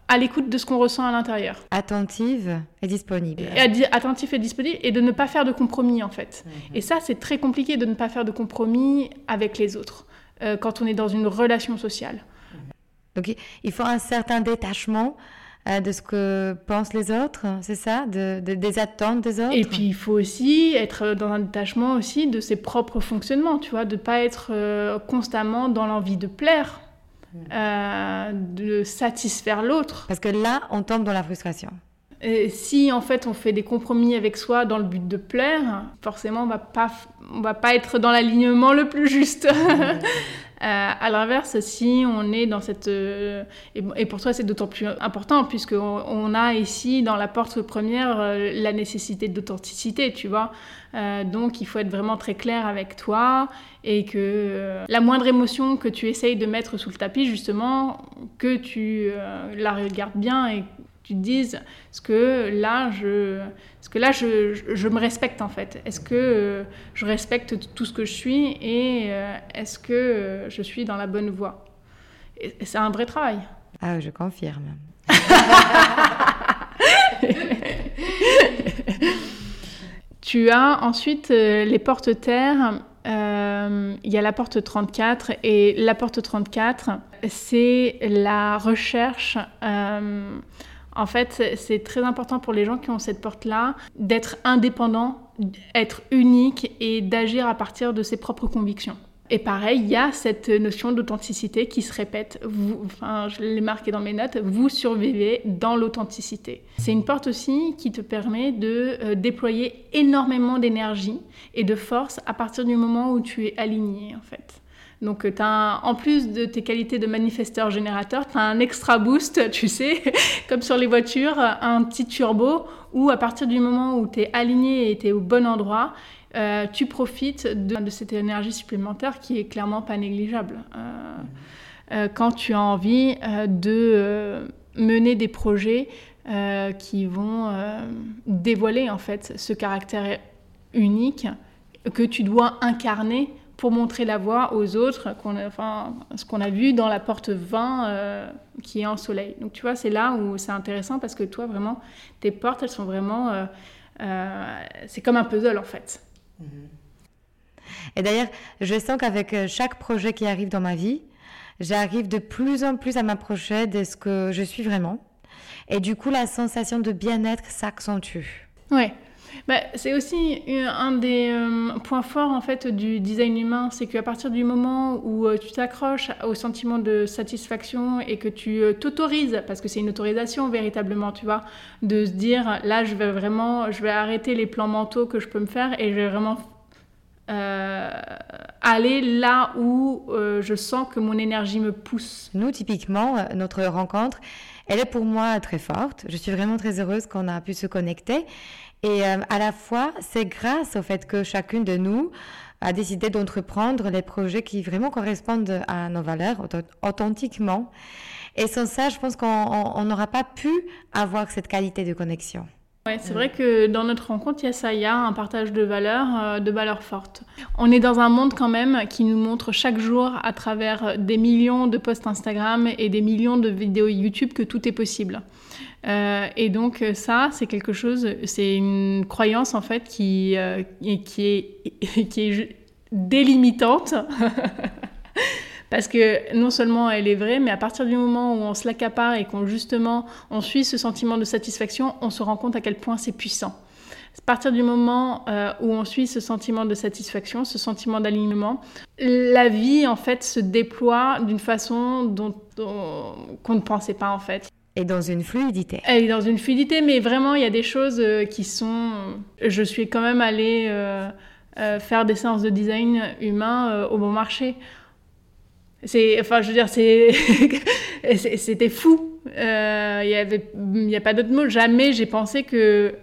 à l'écoute de ce qu'on ressent à l'intérieur. Attentive et disponible. Et attentif et disponible et de ne pas faire de compromis en fait. Mhm. Et ça, c'est très compliqué de ne pas faire de compromis avec les autres. Euh, quand on est dans une relation sociale. Donc il faut un certain détachement euh, de ce que pensent les autres, c'est ça? De, Des attentes des autres? Et puis il faut aussi être dans un détachement aussi de ses propres fonctionnements, tu vois, de ne pas être euh, constamment dans l'envie de plaire, mm. de satisfaire l'autre. Parce que là, on tombe dans la frustration. Si en fait on fait des compromis avec soi dans le but de plaire, forcément on va pas, on va pas être dans l'alignement le plus juste. Euh, à l'inverse, si on est dans cette... Euh, et, pour toi, c'est d'autant plus important, puisqu'on on a ici, dans la porte première, euh, la nécessité d'authenticité, tu vois. donc, il faut être vraiment très clair avec toi et que la moindre émotion que tu essayes de mettre sous le tapis, justement, que tu la regardes bien et tu te dises ce que là je ce que là je, je, me respecte en fait? Est-ce que euh, je respecte tout ce que je suis et euh, est-ce que euh, je suis dans la bonne voie? Et, c'est un vrai travail. Ah je confirme. Tu as ensuite les portes terres il y a la porte 34 et la porte 34 c'est la recherche en fait, c'est très important pour les gens qui ont cette porte-là d'être indépendant, être unique et d'agir à partir de ses propres convictions. Et pareil, il y a cette notion d'authenticité qui se répète. Je l'ai marqué dans mes notes, vous survivez dans l'authenticité. C'est une porte aussi qui te permet de euh, déployer énormément d'énergie et de force à partir du moment où tu es aligné, en fait. Donc, euh, en plus de tes qualités de manifesteur générateur, tu as un extra boost, tu sais, comme sur les voitures, un petit turbo où à partir du moment où tu es aligné et tu es au bon endroit, euh, tu profites de, cette énergie supplémentaire qui est clairement pas négligeable. Euh, quand tu as envie de mener des projets qui vont dévoiler en fait ce caractère unique que tu dois incarner pour montrer la voie aux autres, enfin, ce qu'on a vu dans la porte 20 euh, qui est en soleil. Donc tu vois, c'est là où c'est intéressant parce que toi, vraiment, tes portes, elles sont vraiment... Euh, euh, c'est comme un puzzle en fait. Et d'ailleurs, je sens qu'avec chaque projet qui arrive dans ma vie, j'arrive de plus en plus à m'approcher de ce que je suis vraiment. Et du coup, la sensation de bien-être s'accentue. Ouais, bah, c'est aussi un des euh, points forts en fait du design humain, c'est qu'à partir du moment où euh, tu t'accroches au sentiment de satisfaction et que tu euh, t'autorises, parce que c'est une autorisation véritablement, tu vois, de se dire là je vais vraiment, je vais arrêter les plans mentaux que je peux me faire et je vais vraiment aller là où je sens que mon énergie me pousse. Nous, typiquement, notre rencontre, elle est pour moi très forte. Je suis vraiment très heureuse qu'on a pu se connecter. Et euh, à la fois, c'est grâce au fait que chacune de nous a décidé d'entreprendre les projets qui vraiment correspondent à nos valeurs authentiquement. Et sans ça, je pense qu'on n'aura pas pu avoir cette qualité de connexion. Ouais, c'est vrai que dans notre rencontre, il y a ça, il y a un partage de valeurs, euh, de valeurs fortes. On est dans un monde quand même qui nous montre chaque jour à travers des millions de posts Instagram et des millions de vidéos YouTube que tout est possible. Euh, et donc ça, c'est quelque chose, c'est une croyance en fait qui, euh, qui, est, est délimitante. Parce que non seulement elle est vraie, mais à partir du moment où on se l'accapare et qu'on justement on suit ce sentiment de satisfaction, on se rend compte à quel point c'est puissant. À partir du moment euh, où on suit ce sentiment de satisfaction, ce sentiment d'alignement, la vie en fait se déploie d'une façon dont, qu'on ne pensait pas en fait. Et dans une fluidité. Est dans une fluidité, mais vraiment, il y a des choses euh, qui sont... Je suis quand même allée euh, euh, faire des séances de design humain au bon marché. C'est, enfin, je veux dire, c'était fou. Il n'y a pas d'autre mot. Jamais j'ai pensé que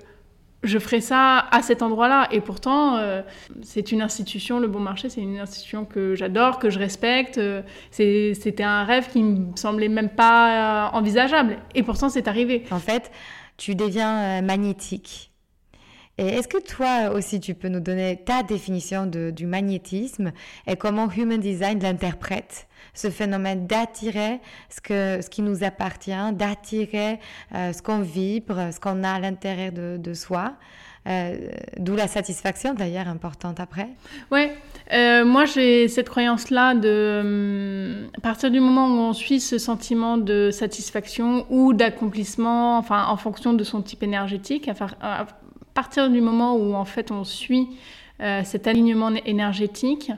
je ferai ça à cet endroit-là. Et pourtant, euh, c'est une institution, le bon marché, c'est une institution que j'adore, que je respecte. Euh, c'était un rêve qui me semblait même pas euh, envisageable. Et pourtant, c'est arrivé. En fait, tu deviens magnétique. Et est-ce que toi aussi, tu peux nous donner ta définition du magnétisme et comment Human Design l'interprète ce phénomène d'attirer ce, que, ce qui nous appartient, d'attirer euh, ce qu'on vibre, ce qu'on a à l'intérieur de, soi. Euh, d'où la satisfaction d'ailleurs importante après? Oui, euh, moi j'ai cette croyance-là de à partir du moment où on suit ce sentiment de satisfaction ou d'accomplissement, enfin en fonction de son type énergétique, à, partir du moment où en fait on suit cet alignement énergétique,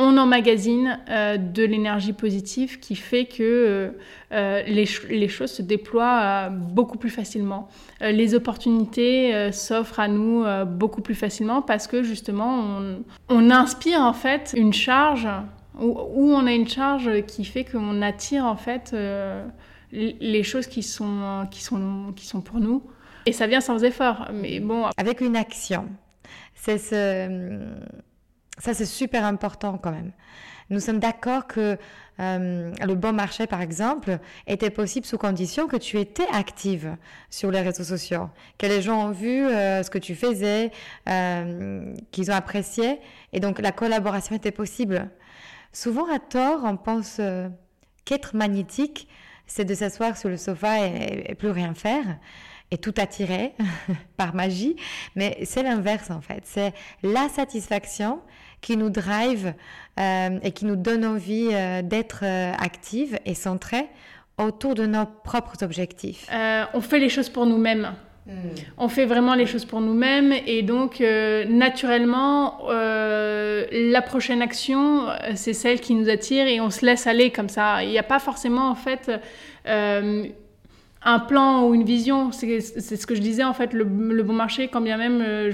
on emmagasine euh, de l'énergie positive qui fait que euh, les, choses se déploient beaucoup plus facilement. les opportunités s'offrent à nous beaucoup plus facilement parce que justement, on, inspire en fait une charge ou, on a une charge qui fait qu'on attire en fait les choses qui sont, qui, sont, qui sont pour nous. Et ça vient sans effort. Mais bon. Avec une action. Ce ça, c'est super important quand même. Nous sommes d'accord que euh, le bon marché, par exemple, était possible sous condition que tu étais active sur les réseaux sociaux, que les gens ont vu euh, ce que tu faisais, euh, qu'ils ont apprécié, et donc la collaboration était possible. Souvent, à tort, on pense qu'être magnétique, c'est de s'asseoir sur le sofa et, plus rien faire et tout attirer par magie, mais c'est l'inverse en fait. C'est la satisfaction qui nous drive euh, et qui nous donne envie euh, d'être euh, active et centrée autour de nos propres objectifs. on fait les choses pour nous-mêmes. Hmm. On fait vraiment les choses pour nous-mêmes et donc naturellement la prochaine action c'est celle qui nous attire et on se laisse aller comme ça. Il n'y a pas forcément en fait un plan ou une vision, c'est ce que je disais en fait, le, bon marché, quand bien même euh,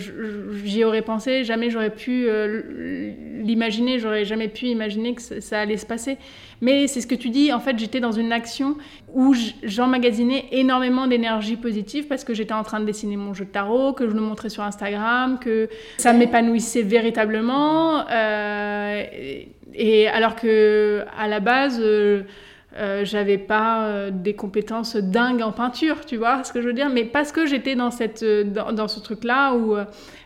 j'y aurais pensé, jamais j'aurais pu euh, l'imaginer, j'aurais jamais pu imaginer que ça, allait se passer. Mais c'est ce que tu dis, en fait j'étais dans une action où j'emmagasinais énormément d'énergie positive parce que j'étais en train de dessiner mon jeu de tarot, que je le montrais sur Instagram, que ça m'épanouissait véritablement. Euh, et, alors que à la base... Euh, j'avais pas euh, des compétences dingues en peinture, tu vois ce que je veux dire, mais parce que j'étais dans, cette, euh, dans, ce truc-là où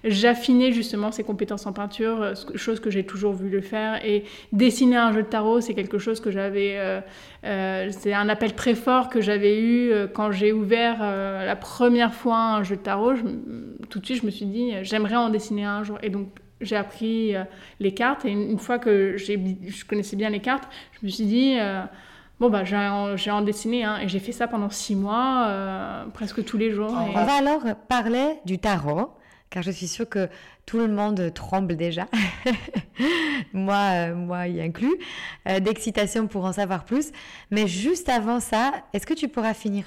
j'affinais justement ces compétences en peinture, chose que j'ai toujours voulu faire. Et dessiner un jeu de tarot, c'est quelque chose que j'avais. c'est un appel très fort que j'avais eu quand j'ai ouvert la première fois un jeu de tarot. tout de suite, je me suis dit, j'aimerais en dessiner un jour. Et donc, j'ai appris les cartes et une, fois que je connaissais bien les cartes, je me suis dit Bon, bah, j'ai en, dessiné hein, et j'ai fait ça pendant six mois, euh, presque tous les jours. On va alors parler du tarot, car je suis sûre que tout le monde tremble déjà, moi, euh, moi y inclus, euh, d'excitation pour en savoir plus. Mais juste avant ça, est-ce que tu pourras finir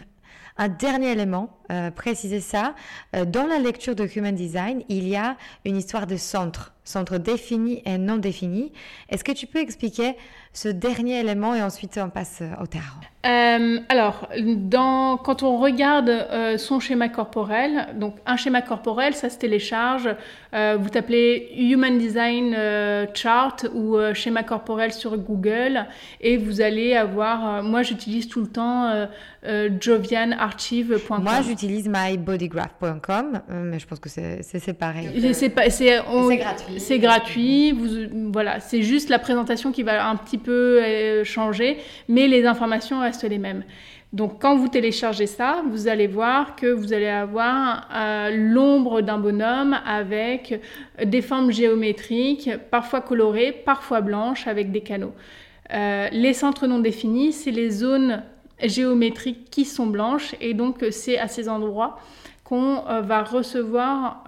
un dernier élément, préciser ça? dans la lecture de Human Design, il y a une histoire de centre, centre défini et non défini. Est-ce que tu peux expliquer ce dernier élément et ensuite on passe euh, au tarot euh, alors, dans, quand on regarde euh, son schéma corporel, donc un schéma corporel, ça se télécharge. vous tapez Human Design Chart ou schéma corporel sur Google et vous allez avoir. moi, j'utilise tout le temps jovianarchive.com. Moi, j'utilise mybodygraph.com, mais je pense que c'est pareil. C'est gratuit. C'est gratuit. Vous, voilà, c'est juste la présentation qui va un petit peu euh, changer, mais les informations restent les mêmes. Donc quand vous téléchargez ça, vous allez voir que vous allez avoir euh, l'ombre d'un bonhomme avec des formes géométriques, parfois colorées, parfois blanches, avec des canaux. Euh, les centres non définis, c'est les zones géométriques qui sont blanches et donc c'est à ces endroits qu'on va recevoir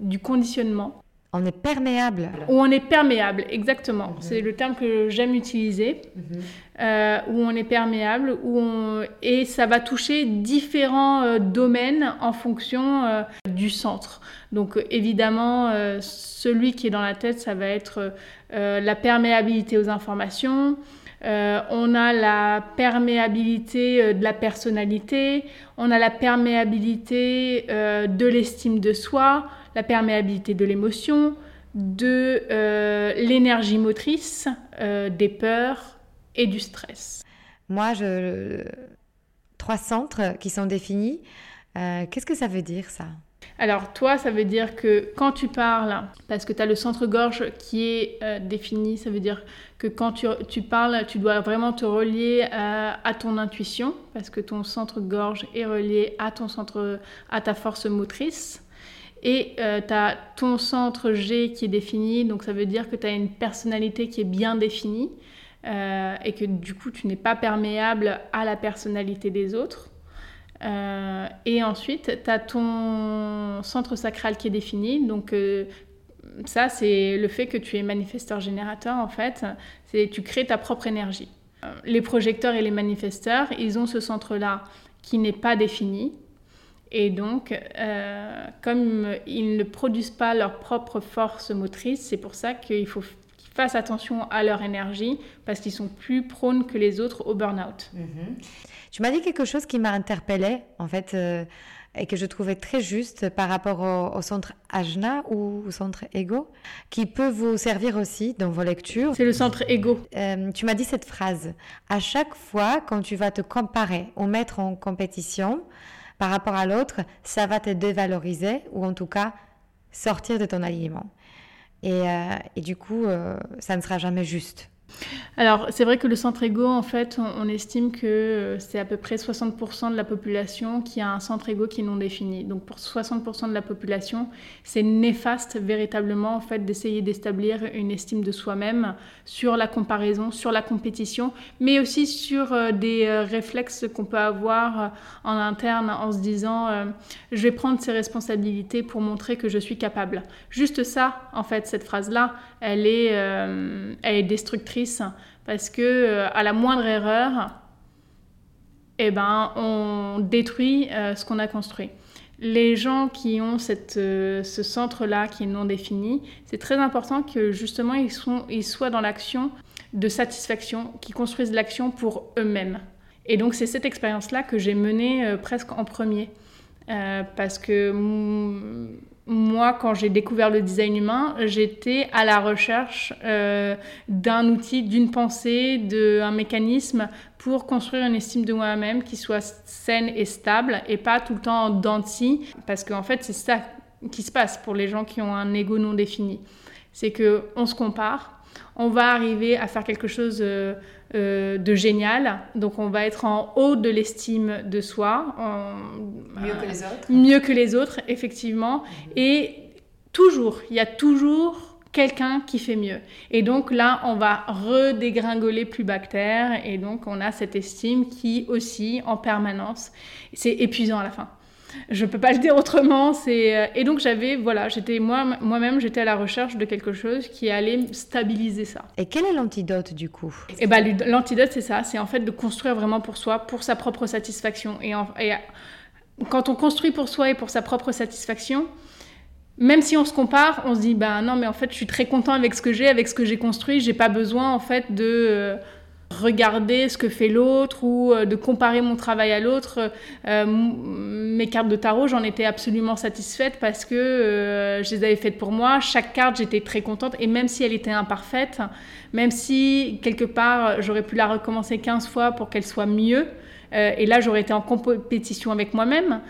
du conditionnement. On est perméable. Ou on est perméable, exactement. Mhm. C'est le terme que j'aime utiliser. Mhm. Euh, où on est perméable, où on... et ça va toucher différents euh, domaines en fonction euh, du centre. Donc évidemment, celui qui est dans la tête, ça va être la perméabilité aux informations. on a la perméabilité de la personnalité, on a la perméabilité de l'estime de soi, la perméabilité de l'émotion, de euh, l'énergie motrice, euh, des peurs et du stress. Moi, je... trois centres qui sont définis. Euh, qu'est-ce que ça veut dire ça? Alors toi, ça veut dire que quand tu parles, parce que tu as le centre-gorge qui est défini, ça veut dire que quand tu, parles, tu dois vraiment te relier à, ton intuition, parce que ton centre-gorge est relié à, ton centre, à ta force motrice. Et euh, tu as ton centre G qui est défini, donc ça veut dire que tu as une personnalité qui est bien définie euh, et que du coup tu n'es pas perméable à la personnalité des autres. Euh, et ensuite, tu as ton centre sacral qui est défini, donc ça, c'est le fait que tu es manifesteur-générateur, en fait. C'est tu crées ta propre énergie. Les projecteurs et les manifesteurs, ils ont ce centre-là qui n'est pas défini. Et donc, euh, comme ils ne produisent pas leur propre force motrice, c'est pour ça qu'il faut qu'ils fassent attention à leur énergie parce qu'ils sont plus prônes que les autres au burn-out. Mhm. Tu m'as dit quelque chose qui m'a interpellée, en fait. Euh, et que je trouvais très juste par rapport au, centre Ajna ou au centre Ego, qui peut vous servir aussi dans vos lectures. C'est le centre Ego. Euh, tu m'as dit cette phrase. À chaque fois, quand tu vas te comparer ou mettre en compétition par rapport à l'autre, ça va te dévaloriser ou en tout cas sortir de ton alignement. Et, euh, du coup, euh, ça ne sera jamais juste. Alors, c'est vrai que le centre égo, en fait, on, estime que euh, c'est à peu près 60% de la population qui a un centre égo qui est non défini. Donc, pour 60% de la population, c'est néfaste véritablement, en fait, d'essayer d'établir une estime de soi-même sur la comparaison, sur la compétition, mais aussi sur euh, des euh, réflexes qu'on peut avoir en interne en se disant je vais prendre ces responsabilités pour montrer que je suis capable. Juste ça, en fait, cette phrase-là, elle est, elle est destructrice parce que euh, à la moindre erreur, eh ben, on détruit euh, ce qu'on a construit. Les gens qui ont cette, euh, ce centre-là qui est non défini, c'est très important que justement ils, sont, ils soient dans l'action de satisfaction, qu'ils construisent l'action pour eux-mêmes. Et donc c'est cette expérience-là que j'ai menée presque en premier. parce que moi, quand j'ai découvert le design humain, j'étais à la recherche euh, d'un outil, d'une pensée, d'un mécanisme pour construire une estime de moi-même qui soit saine et stable et pas tout le temps en dents parce qu'en fait, c'est ça qui se passe pour les gens qui ont un ego non défini. C'est qu'on se compare, on va arriver à faire quelque chose euh, euh, de génial. Donc on va être en haut de l'estime de soi. mieux que les autres. Mieux que les autres, effectivement. Mhm. Et toujours, il y a toujours quelqu'un qui fait mieux. Et donc là, on va redégringoler plus bactère. Et donc on a cette estime qui aussi en permanence. C'est épuisant à la fin je peux pas le dire autrement. C'est euh, et donc j'avais voilà, j'étais moi moi-même j'étais à la recherche de quelque chose qui allait stabiliser ça. Et quel est l'antidote du coup? Et eh ben l'antidote c'est ça, c'est en fait de construire vraiment pour soi, pour sa propre satisfaction. Et, et quand on construit pour soi et pour sa propre satisfaction, même si on se compare, on se dit ben non mais en fait je suis très content avec ce que j'ai, avec ce que j'ai construit, j'ai pas besoin en fait de euh, regarder ce que fait l'autre ou euh, de comparer mon travail à l'autre. Euh, mes cartes de tarot, j'en étais absolument satisfaite parce que euh, je les avais faites pour moi. Chaque carte, j'étais très contente et même si elle était imparfaite, même si quelque part j'aurais pu la recommencer 15 fois pour qu'elle soit mieux, et là j'aurais été en compétition avec moi-même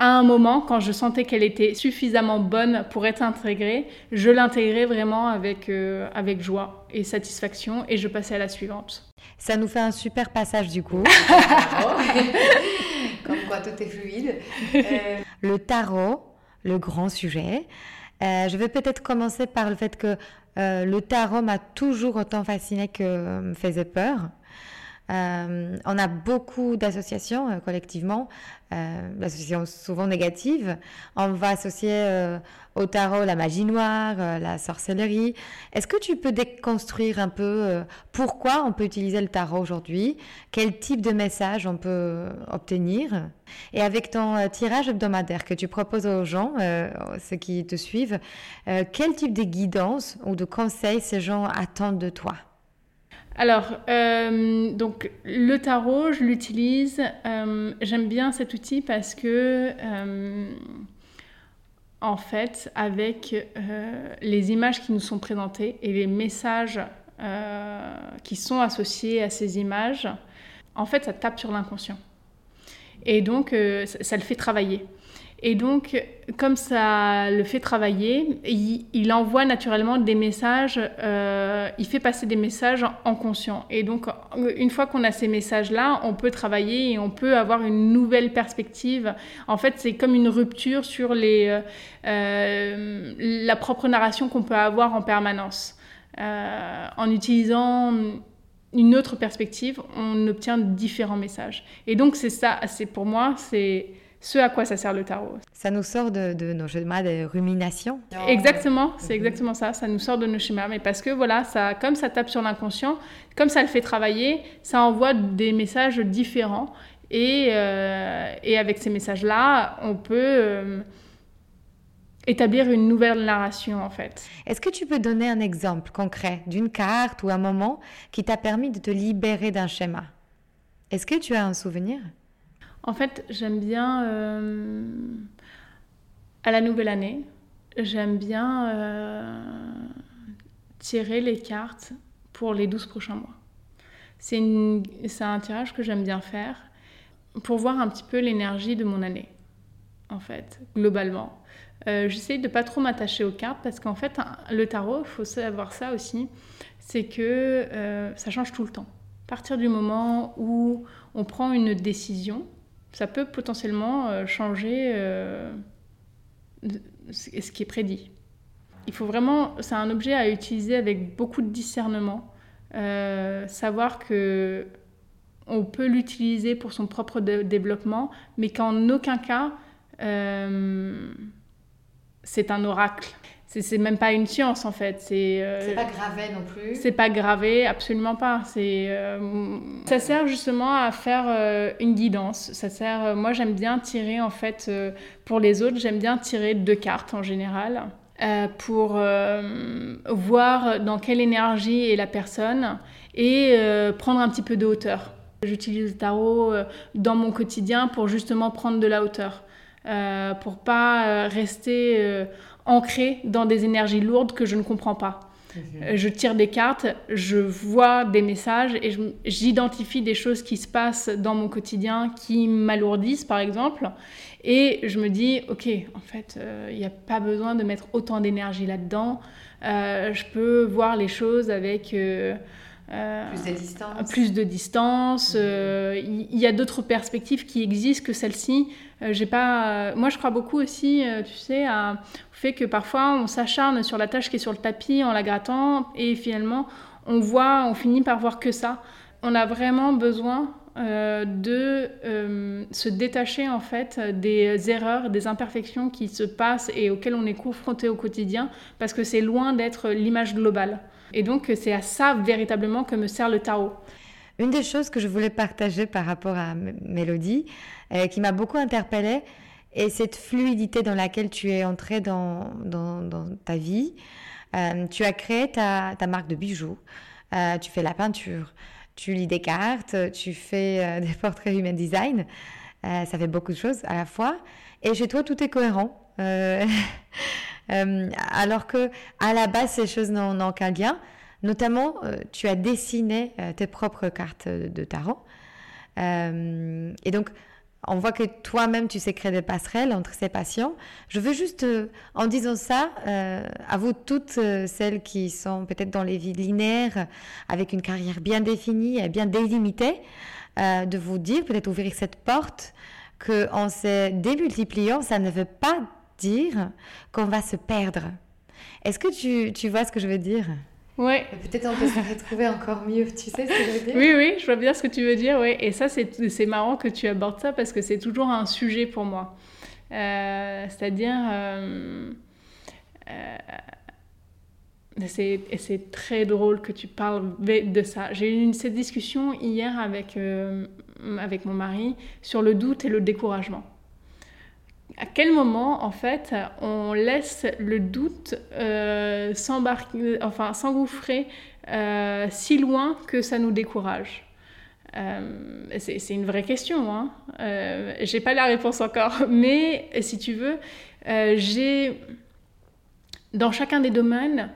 à un moment, quand je sentais qu'elle était suffisamment bonne pour être intégrée, je l'intégrais vraiment avec, avec joie et satisfaction et je passais à la suivante. Ça nous fait un super passage du coup. Comme quoi tout est fluide. Euh, le tarot, le grand sujet. Euh, je vais peut-être commencer par le fait que le tarot m'a toujours autant fasciné que me faisait peur. Euh, on a beaucoup d'associations euh, collectivement, euh, souvent négatives. On va associer au tarot la magie noire, la sorcellerie. Est-ce que tu peux déconstruire un peu pourquoi on peut utiliser le tarot aujourd'hui? Quel type de message on peut obtenir? Et avec ton tirage hebdomadaire que tu proposes aux gens, ceux qui te suivent, quel type de guidance ou de conseils ces gens attendent de toi? Alors, euh, donc le tarot, je l'utilise. Euh, j'aime bien cet outil parce que, euh, en fait, avec les images qui nous sont présentées et les messages qui sont associés à ces images, en fait, ça tape sur l'inconscient. Et donc, ça, le fait travailler. Et donc, comme ça le fait travailler, il, envoie naturellement des messages, euh, il fait passer des messages en conscient. Et donc, une fois qu'on a ces messages-là, on peut travailler et on peut avoir une nouvelle perspective. En fait, c'est comme une rupture sur les, euh, euh, la propre narration qu'on peut avoir en permanence. en utilisant une autre perspective, on obtient différents messages. Et donc, c'est ça, c'est pour moi, c'est ce à quoi ça sert le tarot. Ça nous sort de, nos schémas de rumination. Exactement, c'est mhm. exactement ça. Ça nous sort de nos schémas, mais parce que voilà, ça, comme ça tape sur l'inconscient, comme ça le fait travailler, ça envoie des messages différents. Et, euh, et avec ces messages-là, on peut euh, établir une nouvelle narration en fait. Est-ce que tu peux donner un exemple concret d'une carte ou un moment qui t'a permis de te libérer d'un schéma? Est-ce que tu as un souvenir? En fait, j'aime bien, euh, à la nouvelle année, j'aime bien euh, tirer les cartes pour les 12 prochains mois. C'est un tirage que j'aime bien faire pour voir un petit peu l'énergie de mon année, en fait, globalement. Euh, J'essaye de pas trop m'attacher aux cartes parce qu'en fait, le tarot, il faut savoir ça aussi, c'est que euh, ça change tout le temps. À partir du moment où on prend une décision, ça peut potentiellement euh, changer euh, ce qui est prédit. Il faut vraiment, c'est un objet à utiliser avec beaucoup de discernement, euh, savoir que on peut l'utiliser pour son propre développement, mais qu'en aucun cas c'est un oracle c'est même pas une science en fait. C'est euh, pas gravé non plus. C'est pas gravé, absolument pas. C'est euh, ça sert justement à faire euh, une guidance. Ça sert. moi, j'aime bien tirer en fait pour les autres. J'aime bien tirer deux cartes en général pour voir dans quelle énergie est la personne et prendre un petit peu de hauteur. J'utilise le tarot dans mon quotidien pour justement prendre de la hauteur. pour pas rester ancré dans des énergies lourdes que je ne comprends pas. Euh, je tire des cartes, je vois des messages et j'identifie des choses qui se passent dans mon quotidien qui m'alourdissent, par exemple. Et je me dis, ok, en fait, euh, il n'y a pas besoin de mettre autant d'énergie là-dedans. Euh, je peux voir les choses avec... plus de distance. Plus de distance. Il y, a d'autres perspectives qui existent que celle-ci. j'ai pas. moi, je crois beaucoup aussi, tu sais, à, fait que parfois on s'acharne sur la tâche qui est sur le tapis en la grattant et finalement on voit, on finit par voir que ça. On a vraiment besoin euh, de euh, se détacher en fait des erreurs, des imperfections qui se passent et auxquelles on est confronté au quotidien parce que c'est loin d'être l'image globale. Et donc c'est à ça véritablement que me sert le tarot. Une des choses que je voulais partager par rapport à Mélodie, euh, qui m'a beaucoup interpellée, et cette fluidité dans laquelle tu es entré dans, ta vie. Euh, tu as créé ta, marque de bijoux, euh, tu fais la peinture, tu lis des cartes, tu fais euh, des portraits human design. ça fait beaucoup de choses à la fois. Et chez toi, tout est cohérent. alors que à la base, ces choses n'ont qu'un lien. Notamment, tu as dessiné tes propres cartes de tarot. et donc, on voit que toi-même, tu sais créer des passerelles entre ces patients. Je veux juste, euh, en disant ça, euh, à vous toutes euh, celles qui sont peut-être dans les vies linéaires, avec une carrière bien définie et bien délimitée, de vous dire, peut-être ouvrir cette porte, qu'en se démultipliant, ça ne veut pas dire qu'on va se perdre. Est-ce que tu vois ce que je veux dire? Ouais. Peut-être on peut se retrouver encore mieux, tu sais ce que je veux dire? Oui, oui, je vois bien ce que tu veux dire, ouais. Et ça, c'est marrant que tu abordes ça parce que c'est toujours un sujet pour moi. Euh, c'est-à-dire, euh, euh, c'est très drôle que tu parles de ça. J'ai eu une, cette discussion hier avec, avec mon mari sur le doute et le découragement à quel moment, en fait, on laisse le doute euh, enfin, s'engouffrer euh, si loin que ça nous décourage? Euh, C'est une vraie question. Hein. J'ai pas la réponse encore, mais si tu veux, j'ai dans chacun des domaines,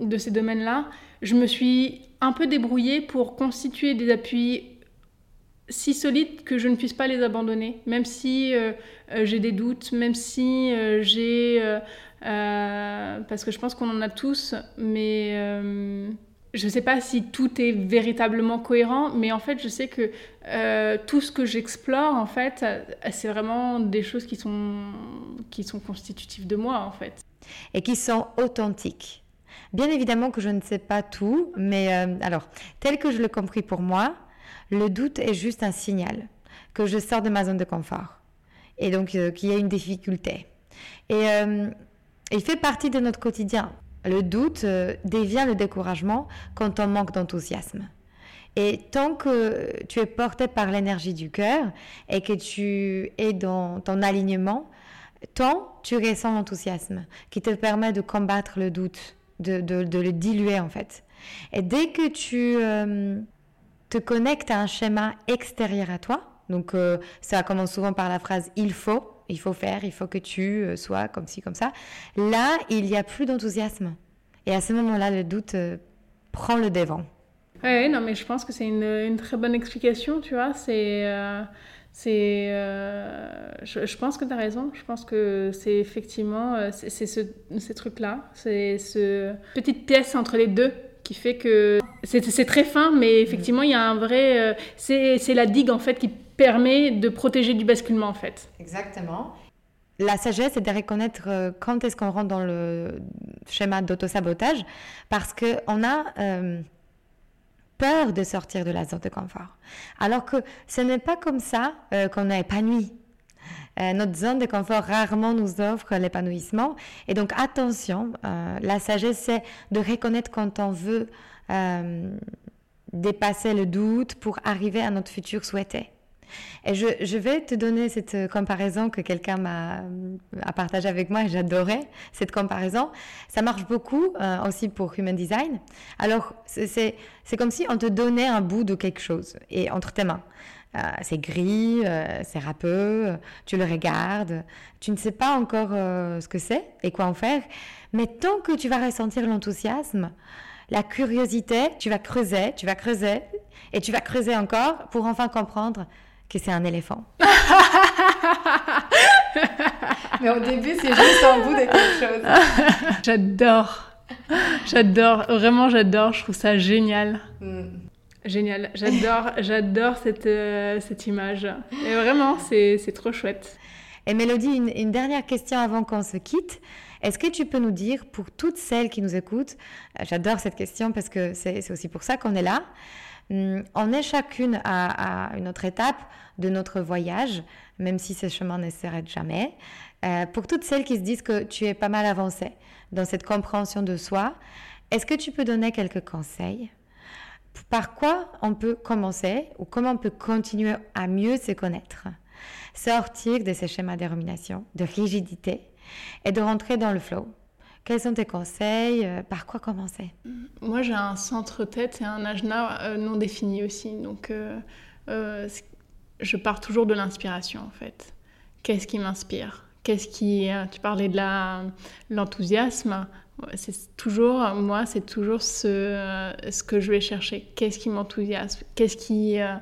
de ces domaines-là, je me suis un peu débrouillée pour constituer des appuis si solides que je ne puisse pas les abandonner, même si euh, euh, j'ai des doutes, même si euh, j'ai... parce que je pense qu'on en a tous, mais je ne sais pas si tout est véritablement cohérent, mais en fait, je sais que tout ce que j'explore, en fait, c'est vraiment des choses qui sont, qui sont constitutives de moi, en fait. Et qui sont authentiques. Bien évidemment que je ne sais pas tout, mais alors, tel que je l'ai compris pour moi, le doute est juste un signal que je sors de ma zone de confort. et donc euh, qu'il y a une difficulté. Et il fait partie de notre quotidien. Le doute devient le découragement quand on manque d'enthousiasme. Et tant que tu es porté par l'énergie du cœur et que tu es dans ton alignement, tant tu ressens l'enthousiasme qui te permet de combattre le doute, de, le diluer en fait. Et dès que tu euh, te connectes à un schéma extérieur à toi, donc euh, ça commence souvent par la phrase il faut, il faut faire, il faut que tu euh, sois comme ci, comme ça, là il n'y a plus d'enthousiasme. Et à ce moment-là, le doute prend le devant. Oui, non, mais je pense que c'est une, très bonne explication, tu vois. C'est. Euh, c'est euh, je, pense que tu as raison. Je pense que c'est effectivement. Euh, c'est ce, ces trucs-là. C'est ce petite pièce entre les deux qui fait que. C'est très fin, mais effectivement, il y a un vrai. c'est la digue, en fait, qui permet de protéger du basculement, en fait. Exactement. La sagesse, c'est de reconnaître quand est-ce qu'on rentre dans le schéma d'autosabotage, parce qu'on a peur de sortir de la zone de confort. Alors que ce n'est pas comme ça euh, qu'on est épanoui. Euh, notre zone de confort rarement nous offre l'épanouissement. Et donc attention, euh, la sagesse, c'est de reconnaître quand on veut dépasser le doute pour arriver à notre futur souhaité. Et je, vais te donner cette euh, comparaison que quelqu'un m'a euh, a partagée avec moi et j'adorais cette comparaison. Ça marche beaucoup euh, aussi pour Human Design. Alors, c'est comme si on te donnait un bout de quelque chose et entre tes mains. C'est gris, c'est râpeux, tu le regardes, tu ne sais pas encore ce que c'est et quoi en faire, mais tant que tu vas ressentir l'enthousiasme, la curiosité, tu vas creuser, tu vas creuser et tu vas creuser encore pour enfin comprendre que c'est un éléphant. Mais au début, c'est juste un bout de quelque chose. J'adore. J'adore. Vraiment, j'adore. Je trouve ça génial. Mm. Génial. J'adore, j'adore cette, euh, cette image. Et vraiment, c'est, trop chouette. Et Mélodie, une, une dernière question avant qu'on se quitte. Est-ce que tu peux nous dire, pour toutes celles qui nous écoutent, euh, j'adore cette question parce que c'est, aussi pour ça qu'on est là, hum, on est chacune à, à une autre étape de notre voyage, même si ce chemin ne s'arrête jamais. Euh, pour toutes celles qui se disent que tu es pas mal avancée dans cette compréhension de soi, est-ce que tu peux donner quelques conseils? Par quoi on peut commencer ou comment on peut continuer à mieux se connaître Sortir de ces schémas de rumination, de rigidité et de rentrer dans le flow. Quels sont tes conseils euh, Par quoi commencer? Moi, j'ai un centre-tête et un ajna euh, non défini aussi. Donc, je pars toujours de l'inspiration en fait. Qu'est-ce qui m'inspire? Qu'est-ce qui euh, tu parlais de l'enthousiasme c'est toujours moi c'est toujours ce, euh, que je vais chercher qu'est-ce qui m'enthousiasme? Qu'est-ce qui euh,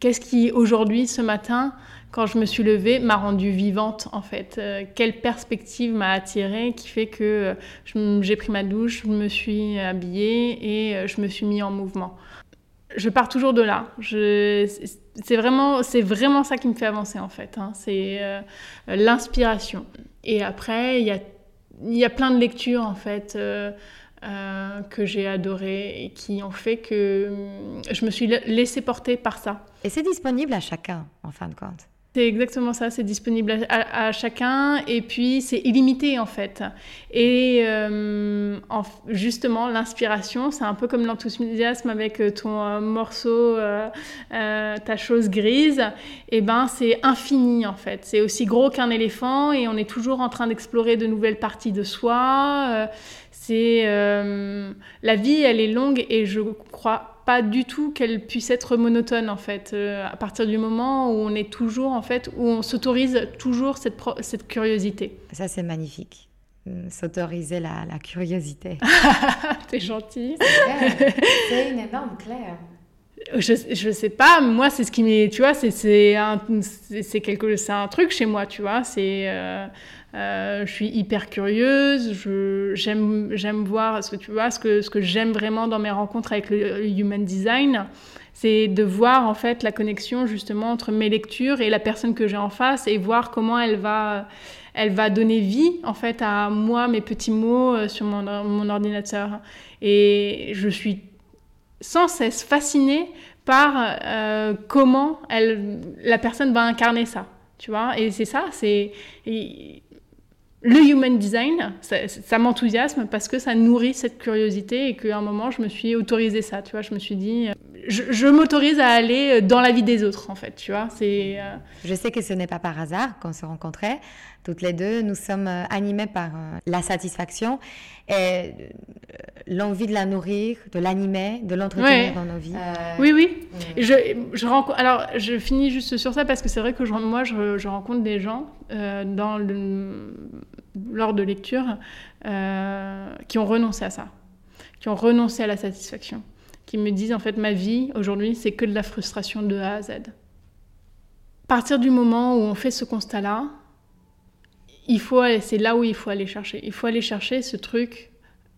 qu'est-ce qui aujourd'hui ce matin quand je me suis levée m'a rendue vivante en fait? Quelle perspective m'a attirée qui fait que j'ai pris ma douche je me suis habillée et je me suis mis en mouvement je pars toujours de là. C'est vraiment, vraiment ça qui me fait avancer en fait. Hein. C'est euh, l'inspiration. Et après, il y a, y a plein de lectures en fait euh, euh, que j'ai adorées et qui ont fait que hum, je me suis laissée porter par ça. Et c'est disponible à chacun en fin de compte. C'est exactement ça, c'est disponible à, chacun et puis c'est illimité en fait. Et euh, justement, l'inspiration, c'est un peu comme l'enthousiasme avec euh, ton euh, morceau, ta chose grise, et eh ben c'est infini en fait. C'est aussi gros qu'un éléphant et on est toujours en train d'explorer de nouvelles parties de soi. c'est la vie, elle est longue et je crois pas du tout qu'elle puisse être monotone en fait euh, à partir du moment où on est toujours en fait où on s'autorise toujours cette, cette curiosité. Ça c'est magnifique. Hum, s'autoriser la, la, curiosité. T'es gentil. C'est une énorme claire je, je sais pas, moi c'est ce qui m'est, tu vois, c'est un, un truc chez moi, tu vois, euh, euh, je suis hyper curieuse, j'aime, voir ce que tu vois, ce que, ce que j'aime vraiment dans mes rencontres avec le, human design, c'est de voir en fait la connexion justement entre mes lectures et la personne que j'ai en face et voir comment elle va, elle va donner vie en fait à moi, mes petits mots euh, sur mon, mon ordinateur. Et je suis sans cesse fascinée par euh, comment la personne va incarner ça. Tu vois, et c'est ça, c'est le human design, ça, m'enthousiasme parce que ça nourrit cette curiosité et qu'à un moment, je me suis autorisé ça, tu vois? Je me suis dit, je, m'autorise à aller dans la vie des autres, en fait, tu vois. C'est. Euh, je sais que ce n'est pas par hasard qu'on se rencontrait. Toutes les deux, nous sommes euh, animés par euh, la satisfaction et l'envie de la nourrir, de l'animer, de l'entretenir dans nos vies. Oui, oui. Je, je rencontre, alors, je finis juste sur ça parce que c'est vrai que moi, je, je, rencontre des gens dans le, lors de lecture qui ont renoncé à ça, qui ont renoncé à la satisfaction qui me disent en fait ma vie aujourd'hui c'est que de la frustration de A à Z. À partir du moment où on fait ce constat-là, il faut c'est là où il faut aller chercher. Il faut aller chercher ce truc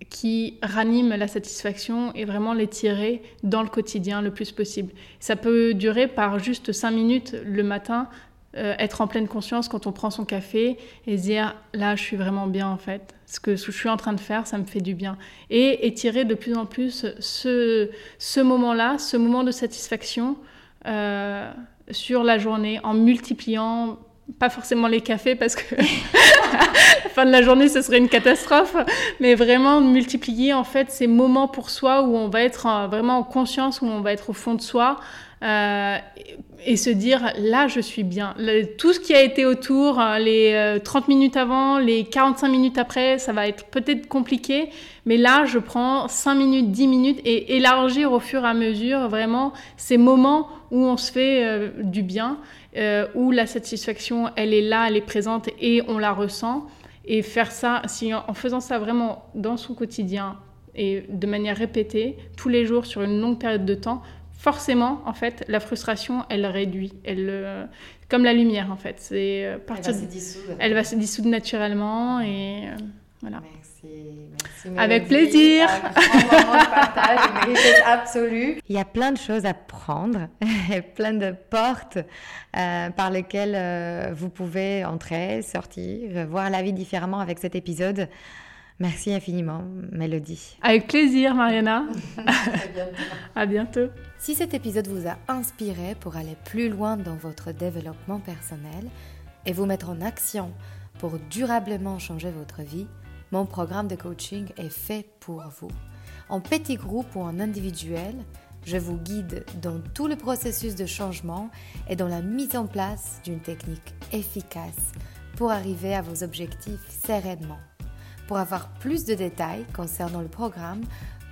qui ranime la satisfaction et vraiment l'étirer dans le quotidien le plus possible. Ça peut durer par juste cinq minutes le matin euh, être en pleine conscience quand on prend son café et se dire là je suis vraiment bien en fait. Ce que je suis en train de faire, ça me fait du bien. Et étirer de plus en plus ce, ce moment-là, ce moment de satisfaction euh, sur la journée en multipliant pas forcément les cafés parce que la fin de la journée ce serait une catastrophe, mais vraiment multiplier en fait ces moments pour soi où on va être vraiment en conscience, où on va être au fond de soi, euh, et se dire là je suis bien. tout ce qui a été autour, hein, les 30 euh, minutes avant, les 45 minutes après, ça va être peut-être compliqué, mais là je prends 5 minutes, 10 minutes et élargir au fur et à mesure vraiment ces moments où on se fait euh, du bien, où la satisfaction elle est là, elle est présente et on la ressent. Et faire ça, si en faisant ça vraiment dans son quotidien, et de manière répétée, tous les jours sur une longue période de temps, forcément, en fait, la frustration, elle réduit. Elle, euh, comme la lumière, en fait. C'est euh, partir elle va se dissoudre. Elle va se dissoudre naturellement et euh, voilà. Merci, merci Avec plaisir. Un partage, une richesse absolue. Il y a plein de choses à prendre, plein de portes par lesquelles vous pouvez entrer, sortir, voir la vie différemment avec cet épisode. Merci infiniment, Mélodie. Avec plaisir, Mariana. à bientôt. Si cet épisode vous a inspiré pour aller plus loin dans votre développement personnel et vous mettre en action pour durablement changer votre vie, mon programme de coaching est fait pour vous. En petit groupe ou en individuel, je vous guide dans tout le processus de changement et dans la mise en place d'une technique efficace pour arriver à vos objectifs sereinement. Pour avoir plus de détails concernant le programme,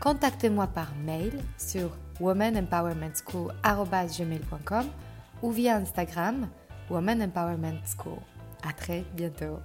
contactez-moi par mail sur womanempowermentschool.com ou via Instagram Woman Empowerment School. À très bientôt.